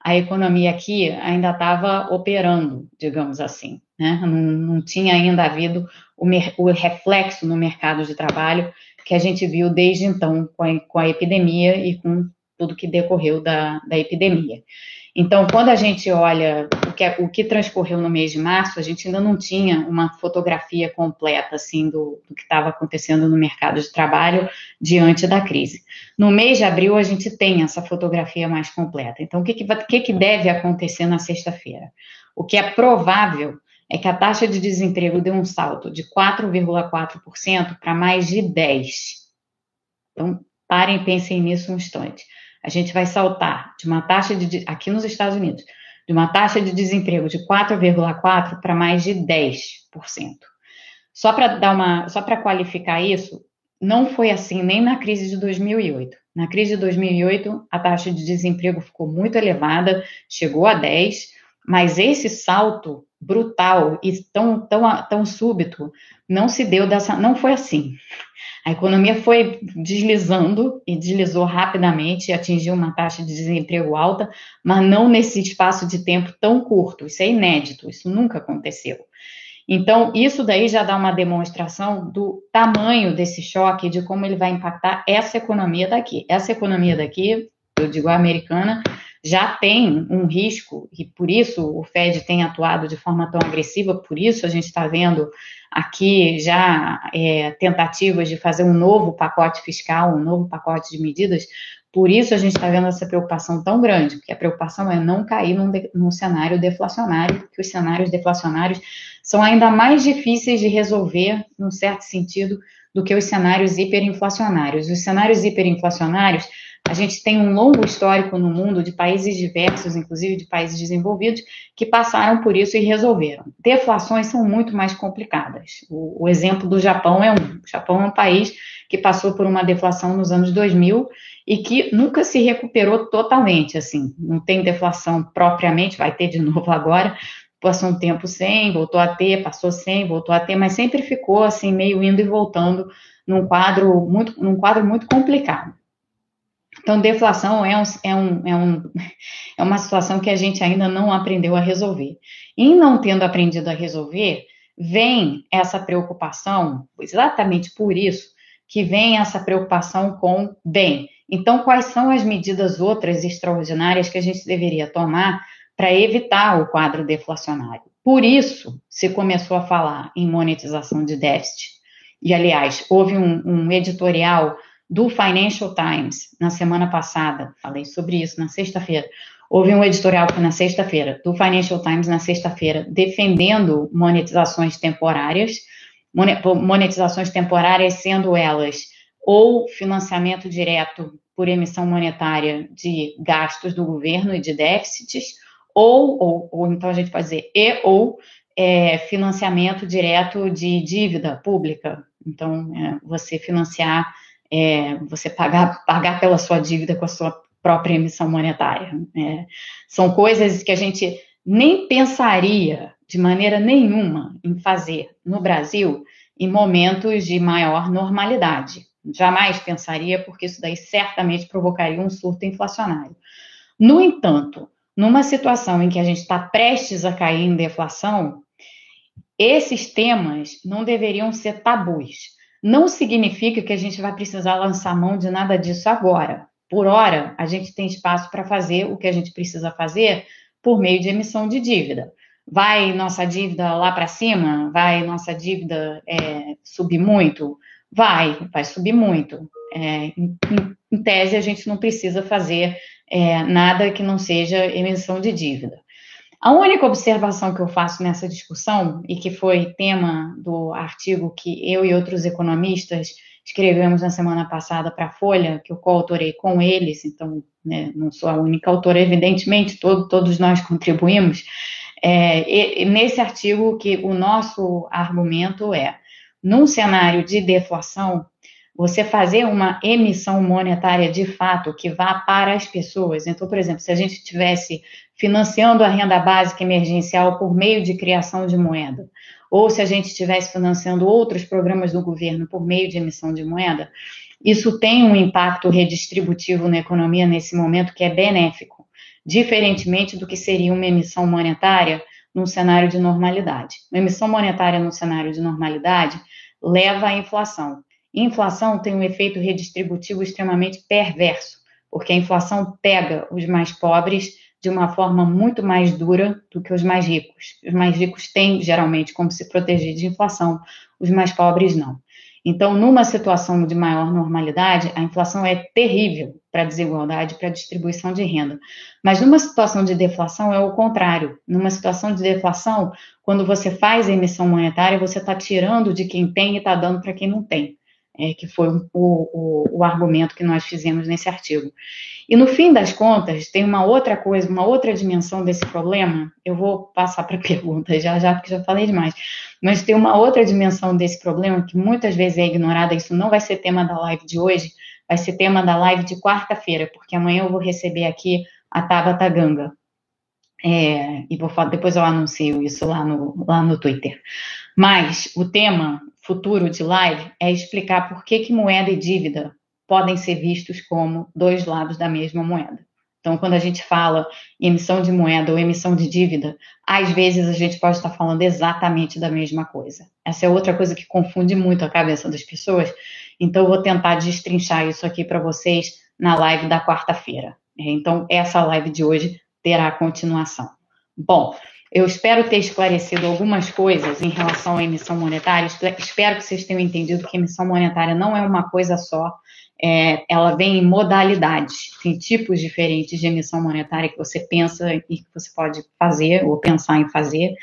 a economia aqui ainda estava operando, digamos assim, né? Não, não tinha ainda havido o, o reflexo no mercado de trabalho que a gente viu desde então com a, com a epidemia e com tudo que decorreu da, da epidemia. Então, quando a gente olha o que, o que transcorreu no mês de março, a gente ainda não tinha uma fotografia completa, assim, do, do que estava acontecendo no mercado de trabalho diante da crise. No mês de abril, a gente tem essa fotografia mais completa. Então, o que, que, que deve acontecer na sexta-feira? O que é provável é que a taxa de desemprego deu um salto de 4,4% para mais de 10%. Então, parem e pensem nisso um instante. A gente vai saltar de uma taxa de, aqui nos Estados Unidos, de uma taxa de desemprego de 4,4% para mais de 10%. Só para dar uma, só para qualificar isso, não foi assim nem na crise de 2008. Na crise de 2008, a taxa de desemprego ficou muito elevada, chegou a 10, mas esse salto brutal e tão, tão, tão súbito não se deu dessa, não foi assim. A economia foi deslizando e deslizou rapidamente, atingiu uma taxa de desemprego alta, mas não nesse espaço de tempo tão curto. Isso é inédito, isso nunca aconteceu. Então, isso daí já dá uma demonstração do tamanho desse choque, de como ele vai impactar essa economia daqui. Essa economia daqui, eu digo a americana, já tem um risco, e por isso o Fed tem atuado de forma tão agressiva, por isso a gente está vendo aqui já é, tentativas de fazer um novo pacote fiscal, um novo pacote de medidas, por isso a gente está vendo essa preocupação tão grande, porque a preocupação é não cair num, de, num cenário deflacionário, porque os cenários deflacionários são ainda mais difíceis de resolver, num certo sentido, do que os cenários hiperinflacionários. Os cenários hiperinflacionários a gente tem um longo histórico no mundo de países diversos, inclusive de países desenvolvidos, que passaram por isso e resolveram. Deflações são muito mais complicadas. O, o exemplo do Japão é um. O Japão é um país que passou por uma deflação nos anos 2000 e que nunca se recuperou totalmente, assim. Não tem deflação propriamente, vai ter de novo agora, passou um tempo sem, voltou a ter, passou sem, voltou a ter, mas sempre ficou assim meio indo e voltando num quadro muito, num quadro muito complicado. Então, deflação é, um, é, um, é, um, é uma situação que a gente ainda não aprendeu a resolver. E não tendo aprendido a resolver, vem essa preocupação, exatamente por isso, que vem essa preocupação com, bem, então quais são as medidas outras extraordinárias que a gente deveria tomar para evitar o quadro deflacionário? Por isso se começou a falar em monetização de déficit. E, aliás, houve um, um editorial do Financial Times na semana passada, falei sobre isso na sexta-feira. Houve um editorial na sexta-feira, do Financial Times na sexta-feira, defendendo monetizações temporárias, monetizações temporárias sendo elas ou financiamento direto por emissão monetária de gastos do governo e de déficits, ou, ou, ou então a gente pode dizer, e ou é, financiamento direto de dívida pública. Então, é, você financiar é, você pagar, pagar pela sua dívida com a sua própria emissão monetária. É, são coisas que a gente nem pensaria de maneira nenhuma em fazer no Brasil em momentos de maior normalidade. Jamais pensaria, porque isso daí certamente provocaria um surto inflacionário. No entanto, numa situação em que a gente está prestes a cair em deflação, esses temas não deveriam ser tabus. Não significa que a gente vai precisar lançar mão de nada disso agora. Por hora, a gente tem espaço para fazer o que a gente precisa fazer por meio de emissão de dívida. Vai nossa dívida lá para cima? Vai nossa dívida é, subir muito? Vai, vai subir muito. É, em, em, tese, a gente não precisa fazer é, nada que não seja emissão de dívida. A única observação que eu faço nessa discussão, e que foi tema do artigo que eu e outros economistas escrevemos na semana passada para a Folha, que eu coautorei com eles, então né, não sou a única autora, evidentemente, todo, todos nós contribuímos, é, nesse artigo que o nosso argumento é, num cenário de deflação, você fazer uma emissão monetária de fato que vá para as pessoas. Então, por exemplo, se a gente tivesse financiando a renda básica emergencial por meio de criação de moeda, ou se a gente estivesse financiando outros programas do governo por meio de emissão de moeda, isso tem um impacto redistributivo na economia nesse momento que é benéfico, diferentemente do que seria uma emissão monetária num cenário de normalidade. Uma emissão monetária num cenário de normalidade leva à inflação. Inflação tem um efeito redistributivo extremamente perverso, porque a inflação pega os mais pobres de uma forma muito mais dura do que os mais ricos. Os mais ricos têm, geralmente, como se proteger de inflação, os mais pobres não. Então, numa situação de maior normalidade, a inflação é terrível para a desigualdade, para a distribuição de renda. Mas numa situação de deflação é o contrário. Numa situação de deflação, quando você faz a emissão monetária, você está tirando de quem tem e está dando para quem não tem é, que foi o, o, o, argumento que nós fizemos nesse artigo. E no fim das contas, tem uma outra coisa, uma outra dimensão desse problema. Eu vou passar para a pergunta já, já, porque já falei demais. Mas tem uma outra dimensão desse problema que muitas vezes é ignorada. Isso não vai ser tema da live de hoje, vai ser tema da live de quarta-feira, porque amanhã eu vou receber aqui a Tabata Ganga. É, e vou falar, depois eu anuncio isso lá no, lá no Twitter. Mas o tema futuro de live é explicar por que, que moeda e dívida podem ser vistos como dois lados da mesma moeda. Então, quando a gente fala em emissão de moeda ou emissão de dívida, às vezes a gente pode estar falando exatamente da mesma coisa. Essa é outra coisa que confunde muito a cabeça das pessoas. Então, eu vou tentar destrinchar isso aqui para vocês na live da quarta-feira. Então, essa live de hoje terá continuação. Bom, eu espero ter esclarecido algumas coisas em relação à emissão monetária. Espero que vocês tenham entendido que emissão monetária não é uma coisa só. É, ela vem em modalidades, tem tipos diferentes de emissão monetária que você pensa e que você pode fazer ou pensar em fazer,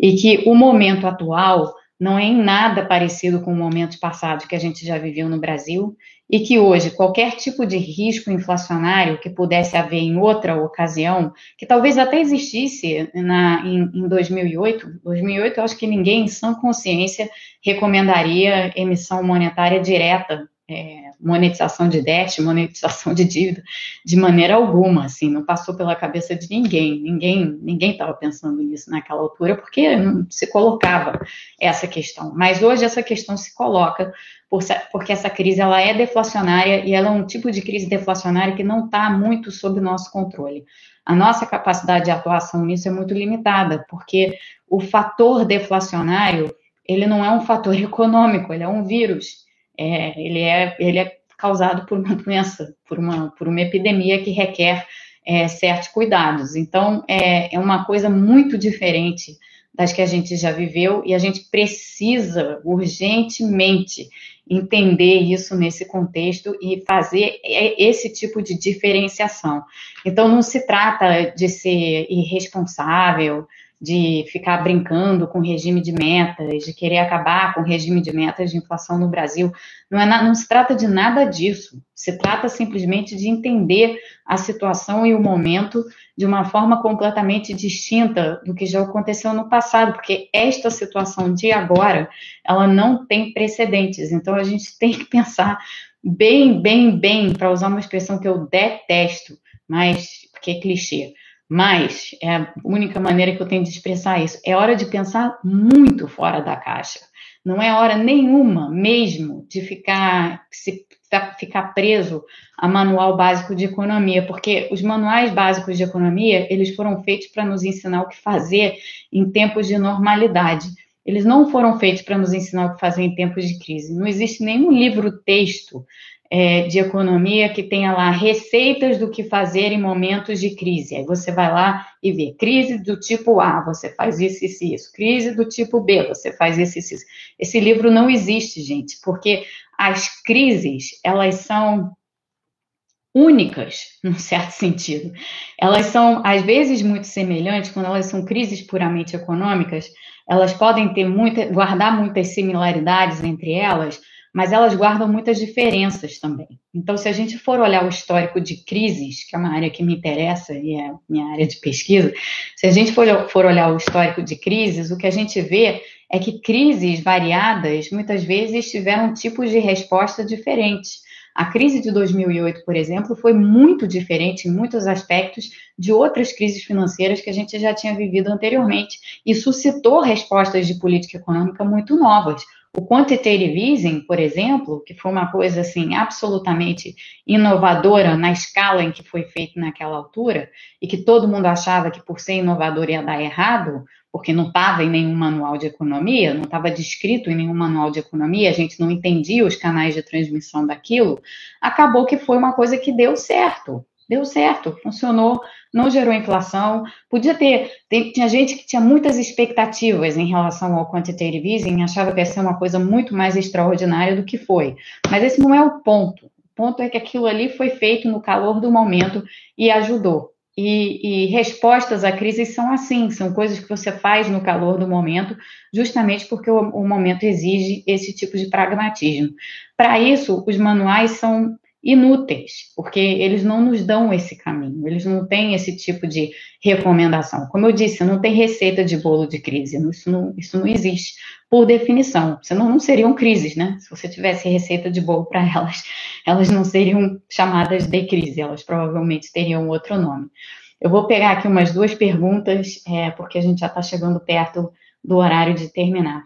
e que o momento atual não é em nada parecido com o momento passado que a gente já viveu no Brasil e que hoje qualquer tipo de risco inflacionário que pudesse haver em outra ocasião, que talvez até existisse na, em, em 2008, 2008 eu acho que ninguém em sã consciência recomendaria emissão monetária direta é, monetização de debt, monetização de dívida, de maneira alguma, assim, não passou pela cabeça de ninguém, ninguém ninguém estava pensando nisso naquela altura, porque não se colocava essa questão. Mas hoje essa questão se coloca, por, porque essa crise ela é deflacionária e ela é um tipo de crise deflacionária que não está muito sob nosso controle. A nossa capacidade de atuação nisso é muito limitada, porque o fator deflacionário, ele não é um fator econômico, ele é um vírus é, ele, é, ele é causado por uma doença, por uma, por uma epidemia que requer é, certos cuidados. Então, é, é uma coisa muito diferente das que a gente já viveu e a gente precisa urgentemente entender isso nesse contexto e fazer esse tipo de diferenciação. Então, não se trata de ser irresponsável, de ficar brincando com o regime de metas, de querer acabar com o regime de metas de inflação no Brasil. Não, é, não se trata de nada disso. Se trata simplesmente de entender a situação e o momento de uma forma completamente distinta do que já aconteceu no passado, porque esta situação de agora, ela não tem precedentes. Então, a gente tem que pensar bem, bem, bem, para usar uma expressão que eu detesto, mas porque é clichê mas é a única maneira que eu tenho de expressar isso. É hora de pensar muito fora da caixa. Não é hora nenhuma mesmo de ficar se ficar preso a manual básico de economia, porque os manuais básicos de economia, eles foram feitos para nos ensinar o que fazer em tempos de normalidade. Eles não foram feitos para nos ensinar o que fazer em tempos de crise. Não existe nenhum livro texto é, de economia que tenha lá receitas do que fazer em momentos de crise. Aí você vai lá e vê crise do tipo A, você faz isso, isso, isso. Crise do tipo B, você faz isso, isso, isso. Esse livro não existe, gente, porque as crises, elas são únicas, num certo sentido. Elas são, às vezes, muito semelhantes, quando elas são crises puramente econômicas, elas podem ter muita, guardar muitas similaridades entre elas, mas elas guardam muitas diferenças também. Então, se a gente for olhar o histórico de crises, que é uma área que me interessa e é minha área de pesquisa, se a gente for, olhar o histórico de crises, o que a gente vê é que crises variadas muitas vezes tiveram tipos de resposta diferentes. A crise de 2008, por exemplo, foi muito diferente em muitos aspectos de outras crises financeiras que a gente já tinha vivido anteriormente e suscitou respostas de política econômica muito novas. O quantitative easing, por exemplo, que foi uma coisa assim absolutamente inovadora na escala em que foi feito naquela altura e que todo mundo achava que por ser inovador ia dar errado, porque não estava em nenhum manual de economia, não estava descrito em nenhum manual de economia, a gente não entendia os canais de transmissão daquilo, acabou que foi uma coisa que deu certo deu certo, funcionou, não gerou inflação. Podia ter, tem, tinha gente que tinha muitas expectativas em relação ao quantitative easing, achava que ia ser uma coisa muito mais extraordinária do que foi. Mas esse não é o ponto. O ponto é que aquilo ali foi feito no calor do momento e ajudou. E, e, respostas à crise são assim, são coisas que você faz no calor do momento, justamente porque o, o momento exige esse tipo de pragmatismo. Para isso, os manuais são inúteis, porque eles não nos dão esse caminho, eles não têm esse tipo de recomendação. Como eu disse, não tem receita de bolo de crise, isso não, isso não existe, por definição. Senão não seriam crises, né? Se você tivesse receita de bolo para elas, elas não seriam chamadas de crise, elas provavelmente teriam outro nome. Eu vou pegar aqui umas duas perguntas, é, porque a gente já está chegando perto do horário de terminar.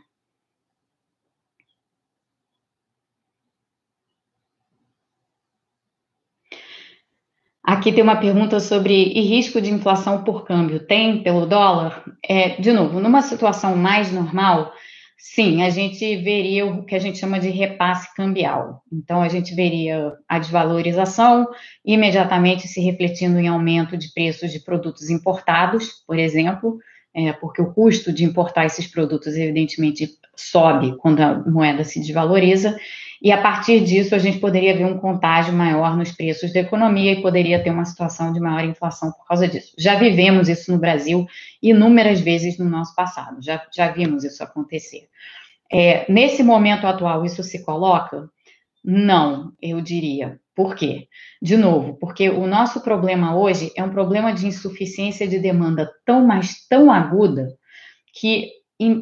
Aqui tem uma pergunta sobre e risco de inflação por câmbio. Tem pelo dólar? É, de novo, numa situação mais normal, sim, a gente veria o que a gente chama de repasse cambial. Então, a gente veria a desvalorização imediatamente se refletindo em aumento de preços de produtos importados, por exemplo, é, porque o custo de importar esses produtos, evidentemente, sobe quando a moeda se desvaloriza, e a partir disso a gente poderia ver um contágio maior nos preços da economia e poderia ter uma situação de maior inflação por causa disso. Já vivemos isso no Brasil inúmeras vezes no nosso passado, já, já vimos isso acontecer. É, nesse momento atual, isso se coloca? Não, eu diria. Por quê? De novo, porque o nosso problema hoje é um problema de insuficiência de demanda tão, mas tão aguda, que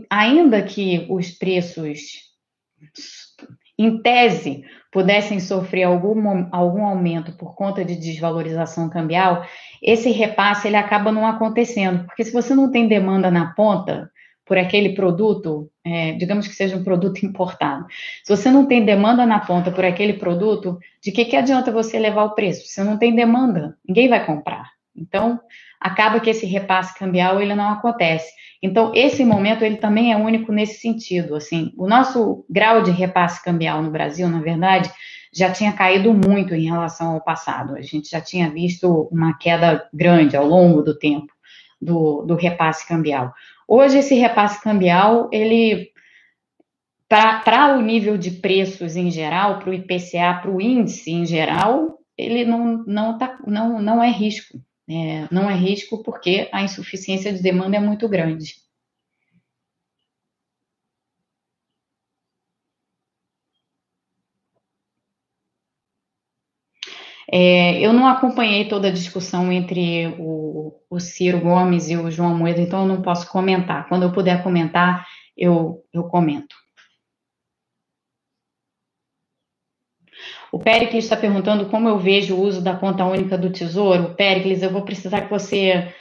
ainda que os preços em tese, pudessem sofrer algum, algum aumento por conta de desvalorização cambial, esse repasse ele acaba não acontecendo, porque se você não tem demanda na ponta por aquele produto, é, digamos que seja um produto importado, se você não tem demanda na ponta por aquele produto, de que, que adianta você levar o preço? Você não tem demanda, ninguém vai comprar. Então, acaba que esse repasse cambial ele não acontece. Então, esse momento ele também é único nesse sentido. Assim, o nosso grau de repasse cambial no Brasil, na verdade, já tinha caído muito em relação ao passado. A gente já tinha visto uma queda grande ao longo do tempo do, do repasse cambial. Hoje, esse repasse cambial, ele para o nível de preços em geral, para o IPCA, para o índice em geral, ele não, não, tá, não, não é risco. É, não é risco porque a insuficiência de demanda é muito grande. É, eu não acompanhei toda a discussão entre o, o, Ciro Gomes e o João Moedo, então eu não posso comentar. Quando eu puder comentar, eu, eu comento. O Pericles está perguntando como eu vejo o uso da conta única do Tesouro. Pericles, eu vou precisar que você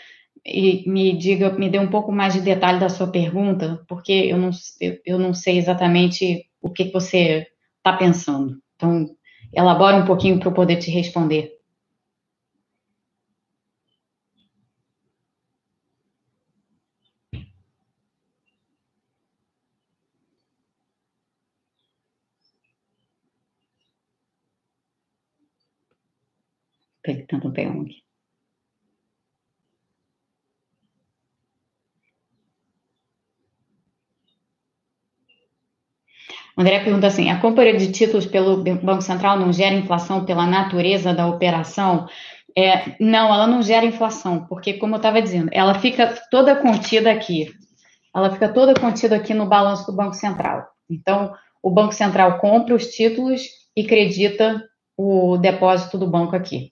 me diga, me dê um pouco mais de detalhe da sua pergunta, porque eu não, eu, eu não sei exatamente o que você está pensando. Então, elabora um pouquinho para eu poder te responder. Tanto Pyong. André pergunta assim: a compra de títulos pelo Banco Central não gera inflação pela natureza da operação? É, não, ela não gera inflação, porque, como eu estava dizendo, ela fica toda contida aqui. Ela fica toda contida aqui no balanço do Banco Central. Então, o Banco Central compra os títulos e credita o depósito do banco aqui.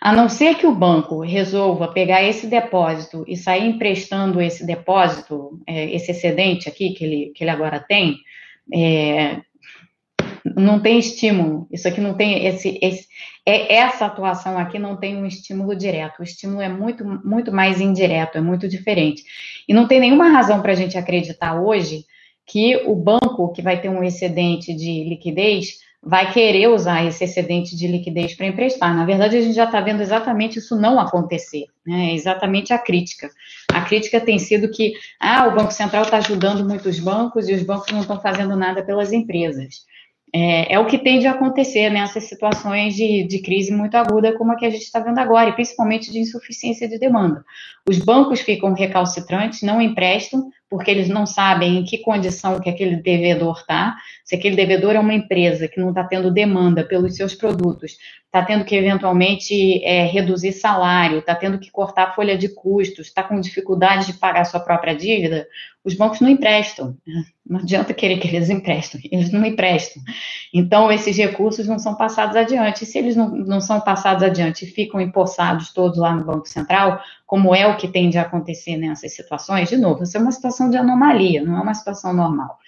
A não ser que o banco resolva pegar esse depósito e sair emprestando esse depósito, é, esse excedente aqui que ele, que ele agora tem, é, não tem estímulo. Isso aqui não tem esse, esse é, essa atuação aqui não tem um estímulo direto. O estímulo é muito muito mais indireto, é muito diferente. E não tem nenhuma razão para a gente acreditar hoje que o banco que vai ter um excedente de liquidez vai querer usar esse excedente de liquidez para emprestar. Na verdade, a gente já está vendo exatamente isso não acontecer, né? É exatamente a crítica. A crítica tem sido que ah, o Banco Central está ajudando muitos bancos e os bancos não estão fazendo nada pelas empresas. É, é, o que tende a acontecer nessas situações de, de crise muito aguda, como a que a gente está vendo agora, e principalmente de insuficiência de demanda. Os bancos ficam recalcitrantes, não emprestam, porque eles não sabem em que condição que aquele devedor está. Se aquele devedor é uma empresa que não está tendo demanda pelos seus produtos, está tendo que eventualmente é, reduzir salário, está tendo que cortar folha de custos, está com dificuldade de pagar sua própria dívida, os bancos não emprestam. Não adianta querer que eles emprestem, eles não emprestam. Então, esses recursos não são passados adiante. E se eles não, não são passados adiante e ficam empossados todos lá no Banco Central, como é o que tende a acontecer nessas situações, de novo, isso é uma situação de anomalia, não é uma situação normal.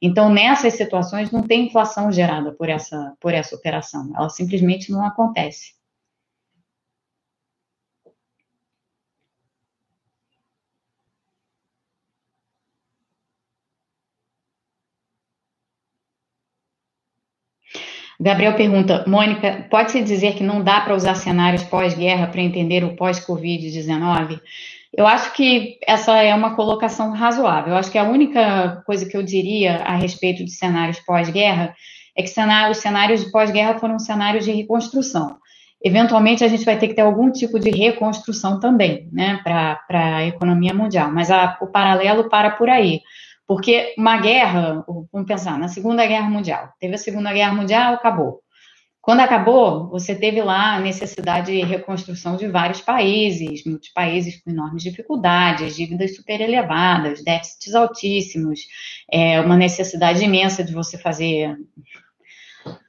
Então, nessas situações, não tem inflação gerada por essa, por essa operação, ela simplesmente não acontece. Gabriel pergunta, Mônica, pode-se dizer que não dá para usar cenários pós-guerra para entender o pós-Covid-19? Eu acho que essa é uma colocação razoável. Eu acho que a única coisa que eu diria a respeito de cenários pós-guerra é que os cenários de pós-guerra foram cenários de reconstrução. Eventualmente, a gente vai ter que ter algum tipo de reconstrução também, né, para a economia mundial. Mas a, o paralelo para por aí. Porque uma guerra, vamos pensar, na Segunda Guerra Mundial, teve a Segunda Guerra Mundial, acabou. Quando acabou, você teve lá a necessidade de reconstrução de vários países, muitos países com enormes dificuldades, dívidas super elevadas, déficits altíssimos, é, uma necessidade imensa de você fazer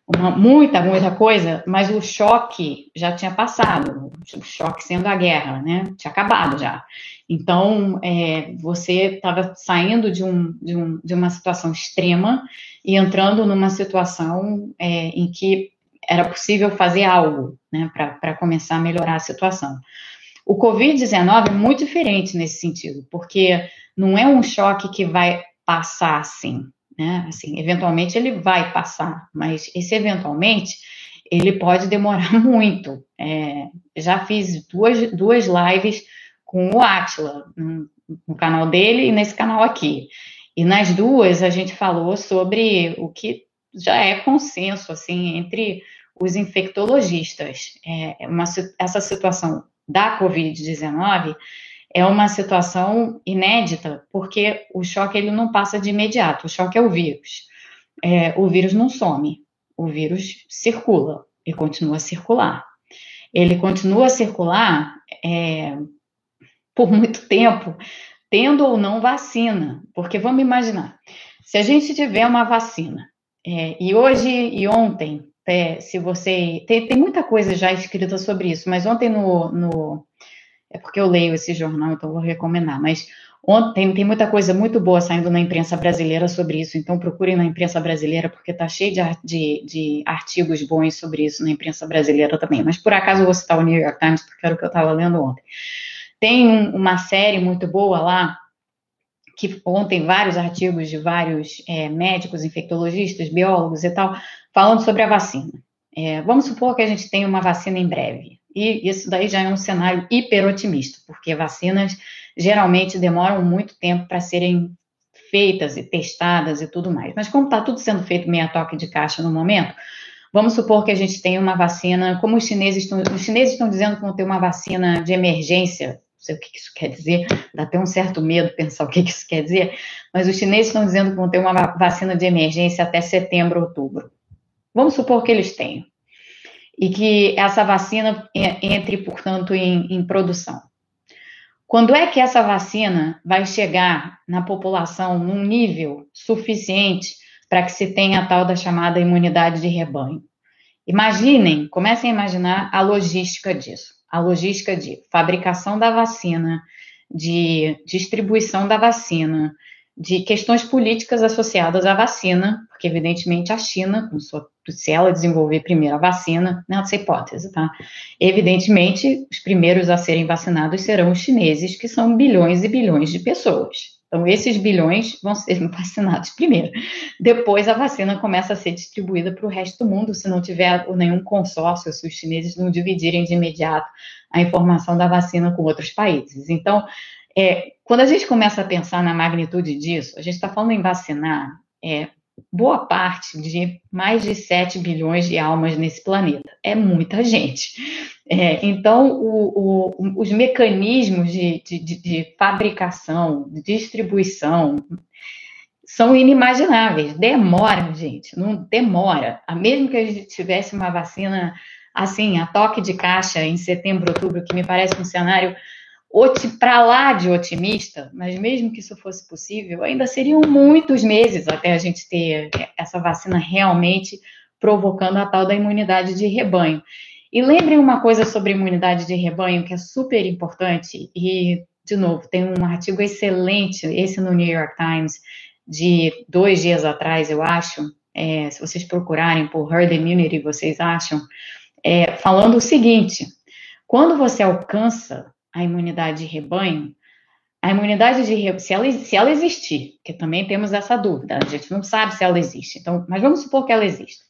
uma, muita, muita coisa, mas o choque já tinha passado, o choque sendo a guerra, né? Tinha acabado já. Então, é, você estava saindo de, um, de, um, de, uma situação extrema e entrando numa situação é, em que era possível fazer algo né, para começar a melhorar a situação. O Covid-19 é muito diferente nesse sentido, porque não é um choque que vai passar assim, né? Assim, eventualmente ele vai passar, mas esse eventualmente ele pode demorar muito. É, já fiz duas, duas lives com o Atila, no, no canal dele e nesse canal aqui. E nas duas a gente falou sobre o que já é consenso assim entre os infectologistas. É uma, essa situação da Covid-19 é uma situação inédita, porque o choque ele não passa de imediato, o choque é o vírus. É, o vírus não some, o vírus circula e continua a circular. Ele continua a circular é, por muito tempo, tendo ou não vacina, porque vamos imaginar, se a gente tiver uma vacina, é, e hoje e ontem é, se você. Tem, tem muita coisa já escrita sobre isso, mas ontem no, no. É porque eu leio esse jornal, então vou recomendar. Mas ontem tem muita coisa muito boa saindo na imprensa brasileira sobre isso, então procurem na imprensa brasileira, porque está cheio de, de, de, artigos bons sobre isso na imprensa brasileira também. Mas por acaso eu vou citar o New York Times, porque era o que eu estava lendo ontem. Tem um, uma série muito boa lá, que ontem vários artigos de vários é, médicos, infectologistas, biólogos e tal, falando sobre a vacina. É, vamos supor que a gente tenha uma vacina em breve. E isso daí já é um cenário hiper otimista, porque vacinas geralmente demoram muito tempo para serem feitas e testadas e tudo mais. Mas como está tudo sendo feito meia toque de caixa no momento, vamos supor que a gente tenha uma vacina, como os chineses estão, os chineses estão dizendo que vão ter uma vacina de emergência, não sei o que isso quer dizer, dá até um certo medo pensar o que isso quer dizer, mas os chineses estão dizendo que vão ter uma vacina de emergência até setembro, outubro. Vamos supor que eles tenham. E que essa vacina entre, portanto, em, em produção. Quando é que essa vacina vai chegar na população num nível suficiente para que se tenha a tal da chamada imunidade de rebanho? Imaginem, comecem a imaginar a logística disso. A logística de fabricação da vacina, de distribuição da vacina, de questões políticas associadas à vacina, porque evidentemente a China, se ela desenvolver primeiro a vacina, nessa hipótese, tá? Evidentemente, os primeiros a serem vacinados serão os chineses, que são bilhões e bilhões de pessoas. Então, esses bilhões vão ser vacinados primeiro. Depois, a vacina começa a ser distribuída para o resto do mundo, se não tiver nenhum consórcio, se os chineses não dividirem de imediato a informação da vacina com outros países. Então, é, quando a gente começa a pensar na magnitude disso, a gente está falando em vacinar é, boa parte de mais de 7 bilhões de almas nesse planeta. É muita gente. É, então, o, o, os mecanismos de, de, de, fabricação, de distribuição, são inimagináveis. Demora, gente, não demora. Mesmo que a gente tivesse uma vacina assim, a toque de caixa em setembro, outubro, que me parece um cenário para lá de otimista, mas mesmo que isso fosse possível, ainda seriam muitos meses até a gente ter essa vacina realmente provocando a tal da imunidade de rebanho. E lembrem uma coisa sobre imunidade de rebanho que é super importante, e, de novo, tem um artigo excelente, esse no New York Times, de dois dias atrás, eu acho, é, se vocês procurarem por herd immunity, vocês acham, é, falando o seguinte: quando você alcança a imunidade de rebanho, a imunidade de rebanho, se ela, se ela existir, que também temos essa dúvida, a gente não sabe se ela existe, então, mas vamos supor que ela existe.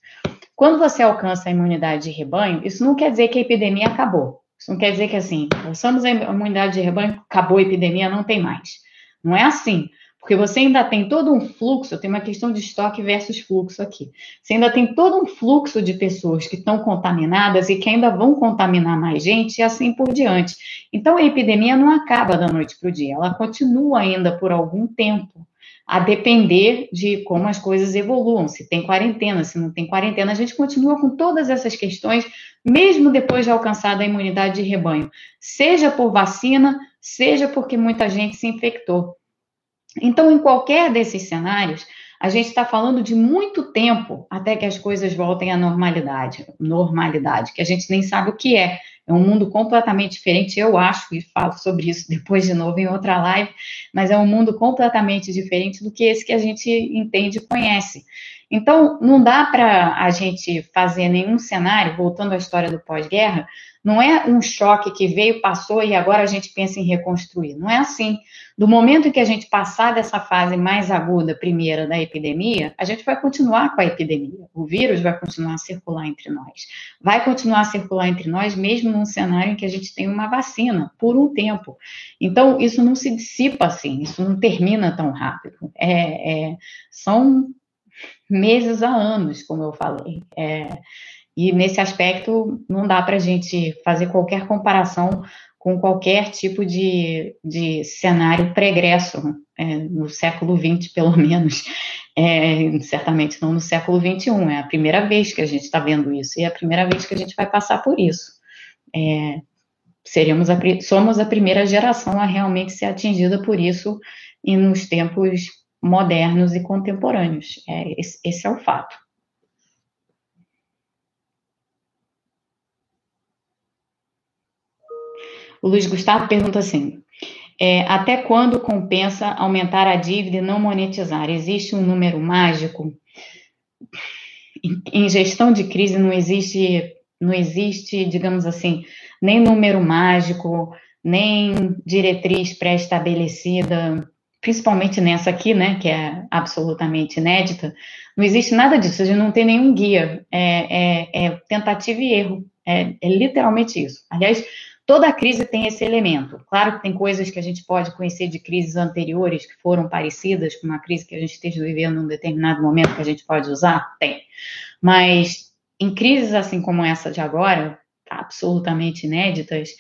Quando você alcança a imunidade de rebanho, isso não quer dizer que a epidemia acabou. Isso não quer dizer que assim, alcançamos a imunidade de rebanho, acabou a epidemia, não tem mais. Não é assim. Porque você ainda tem todo um fluxo, tem uma questão de estoque versus fluxo aqui. Você ainda tem todo um fluxo de pessoas que estão contaminadas e que ainda vão contaminar mais gente e assim por diante. Então a epidemia não acaba da noite para o dia, ela continua ainda por algum tempo a depender de como as coisas evoluam, se tem quarentena, se não tem quarentena, a gente continua com todas essas questões, mesmo depois de alcançada a imunidade de rebanho, seja por vacina, seja porque muita gente se infectou. Então, em qualquer desses cenários, a gente está falando de muito tempo até que as coisas voltem à normalidade, normalidade, que a gente nem sabe o que é. É um mundo completamente diferente, eu acho, e falo sobre isso depois de novo em outra live, mas é um mundo completamente diferente do que esse que a gente entende e conhece. Então, não dá para a gente fazer nenhum cenário, voltando à história do pós-guerra, não é um choque que veio, passou e agora a gente pensa em reconstruir. Não é assim. Do momento em que a gente passar dessa fase mais aguda, primeira da epidemia, a gente vai continuar com a epidemia. O vírus vai continuar a circular entre nós. Vai continuar a circular entre nós, mesmo num cenário em que a gente tem uma vacina, por um tempo. Então, isso não se dissipa assim, isso não termina tão rápido. É, é, são meses a anos, como eu falei. É, e nesse aspecto, não dá para a gente fazer qualquer comparação com qualquer tipo de, de cenário pregresso, é, no século XX, pelo menos. É, certamente não no século XXI, é a primeira vez que a gente está vendo isso, e é a primeira vez que a gente vai passar por isso. É, seremos a, somos a primeira geração a realmente ser atingida por isso e nos tempos modernos e contemporâneos. É, esse, esse é o fato. O Luiz Gustavo pergunta assim: é, até quando compensa aumentar a dívida e não monetizar? Existe um número mágico? Em, gestão de crise não existe, não existe, digamos assim, nem número mágico, nem diretriz pré-estabelecida, principalmente nessa aqui, né, que é absolutamente inédita. Não existe nada disso, a gente não tem nenhum guia, é, é, é tentativa e erro, é, é literalmente isso. Aliás, Toda crise tem esse elemento. Claro que tem coisas que a gente pode conhecer de crises anteriores que foram parecidas com uma crise que a gente esteja vivendo em um determinado momento que a gente pode usar? Tem. Mas em crises assim como essa de agora, absolutamente inéditas,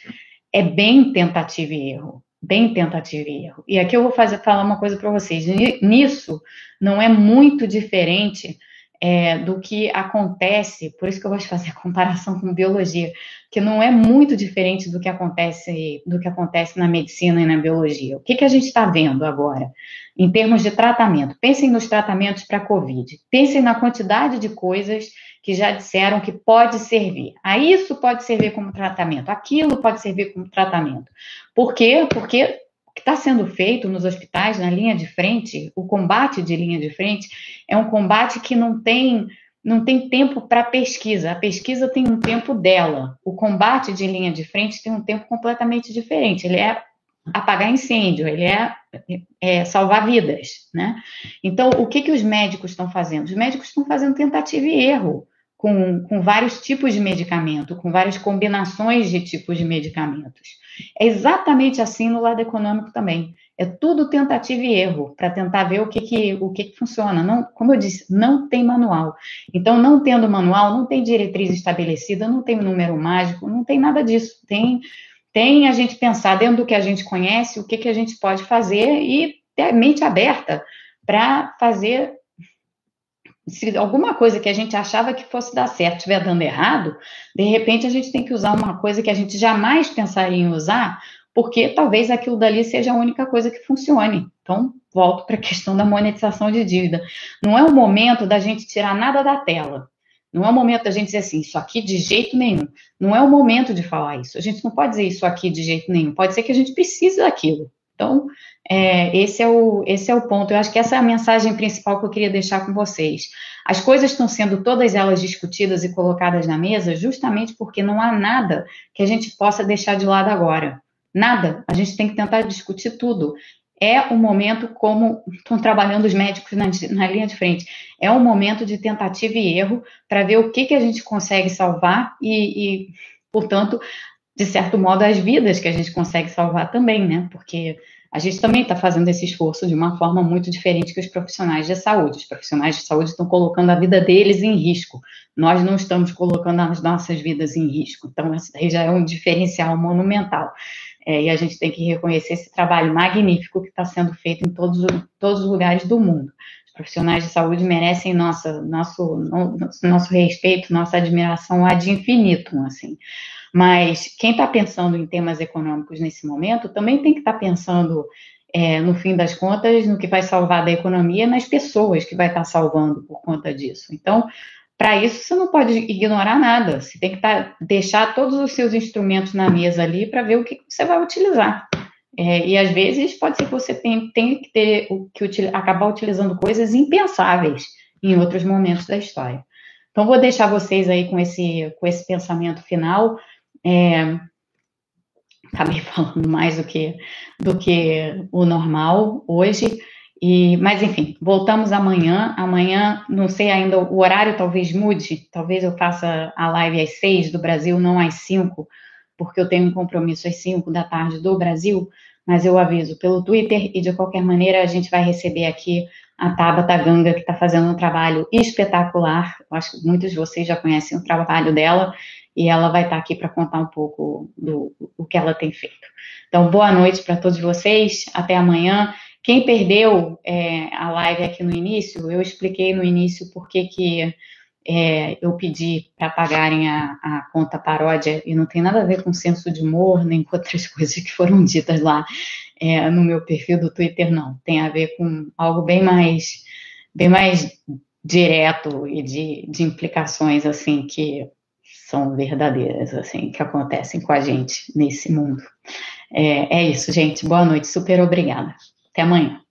é bem tentativa e erro. Bem tentativa e erro. E aqui eu vou fazer, falar uma coisa para vocês. Nisso não é muito diferente é, do que acontece, por isso que eu de fazer a comparação com biologia, que não é muito diferente do que acontece do que acontece na medicina e na biologia. O que, que a gente está vendo agora em termos de tratamento? Pensem nos tratamentos para COVID. Pensem na quantidade de coisas que já disseram que pode servir. A isso pode servir como tratamento, aquilo pode servir como tratamento. Por quê? Porque que está sendo feito nos hospitais, na linha de frente, o combate de linha de frente, é um combate que não tem não tem tempo para pesquisa. A pesquisa tem um tempo dela. O combate de linha de frente tem um tempo completamente diferente. Ele é apagar incêndio, ele é, é salvar vidas, né? Então, o que, que os médicos estão fazendo? Os médicos estão fazendo tentativa e erro com, com vários tipos de medicamento, com várias combinações de tipos de medicamentos. É exatamente assim no lado econômico também. É tudo tentativa e erro para tentar ver o que, que, o que, que funciona. Não, como eu disse, não tem manual. Então, não tendo manual, não tem diretriz estabelecida, não tem número mágico, não tem nada disso. Tem, tem a gente pensar dentro do que a gente conhece, o que, que a gente pode fazer e ter mente aberta para fazer se alguma coisa que a gente achava que fosse dar certo estiver dando errado, de repente a gente tem que usar uma coisa que a gente jamais pensaria em usar, porque talvez aquilo dali seja a única coisa que funcione. Então, volto para a questão da monetização de dívida. Não é o momento da gente tirar nada da tela. Não é o momento da gente dizer assim, isso aqui de jeito nenhum. Não é o momento de falar isso. A gente não pode dizer isso aqui de jeito nenhum. Pode ser que a gente precise daquilo. Então, é, esse, é o, esse é o ponto. Eu acho que essa é a mensagem principal que eu queria deixar com vocês. As coisas estão sendo todas elas discutidas e colocadas na mesa justamente porque não há nada que a gente possa deixar de lado agora. Nada. A gente tem que tentar discutir tudo. é o momento como estão trabalhando os médicos na, na, linha de frente. É um momento de tentativa e erro para ver o que, que a gente consegue salvar e, e, portanto, de certo modo, as vidas que a gente consegue salvar também, né? Porque a gente também está fazendo esse esforço de uma forma muito diferente que os profissionais de saúde. Os profissionais de saúde estão colocando a vida deles em risco. Nós não estamos colocando as nossas vidas em risco. Então, isso daí já é um diferencial monumental. É, e a gente tem que reconhecer esse trabalho magnífico que está sendo feito em todos, todos os lugares do mundo. Os profissionais de saúde merecem nossa, nosso, nosso respeito, nossa admiração ad infinitum, assim. Mas quem está pensando em temas econômicos nesse momento também tem que estar tá pensando, é, no fim das contas, no que vai salvar da economia, nas pessoas que vai estar tá salvando por conta disso. Então, para isso, você não pode ignorar nada. Você tem que tá, deixar todos os seus instrumentos na mesa ali para ver o que você vai utilizar. É, e às vezes pode ser que você tenha, tenha que ter que acabar utilizando coisas impensáveis em outros momentos da história. Então, vou deixar vocês aí com esse, com esse pensamento final. É, acabei falando mais do que, do que o normal hoje. E, mas enfim, voltamos amanhã. Amanhã, não sei ainda, o horário talvez mude. Talvez eu faça a live às seis do Brasil, não às cinco, porque eu tenho um compromisso às cinco da tarde do Brasil. Mas eu aviso pelo Twitter e de qualquer maneira a gente vai receber aqui a Tabata Ganga, que está fazendo um trabalho espetacular. Eu acho que muitos de vocês já conhecem o trabalho dela e ela vai estar aqui para contar um pouco do, do que ela tem feito. Então, boa noite para todos vocês. Até amanhã. Quem perdeu é, a live aqui no início, eu expliquei no início por que, que é, eu pedi para pagarem a, a, conta paródia e não tem nada a ver com senso de humor, nem com outras coisas que foram ditas lá é, no meu perfil do Twitter, não. Tem a ver com algo bem mais, bem mais direto e de, de implicações, assim, que são verdadeiras, assim, que acontecem com a gente nesse mundo. É, é isso, gente. Boa noite. Super obrigada. Até amanhã.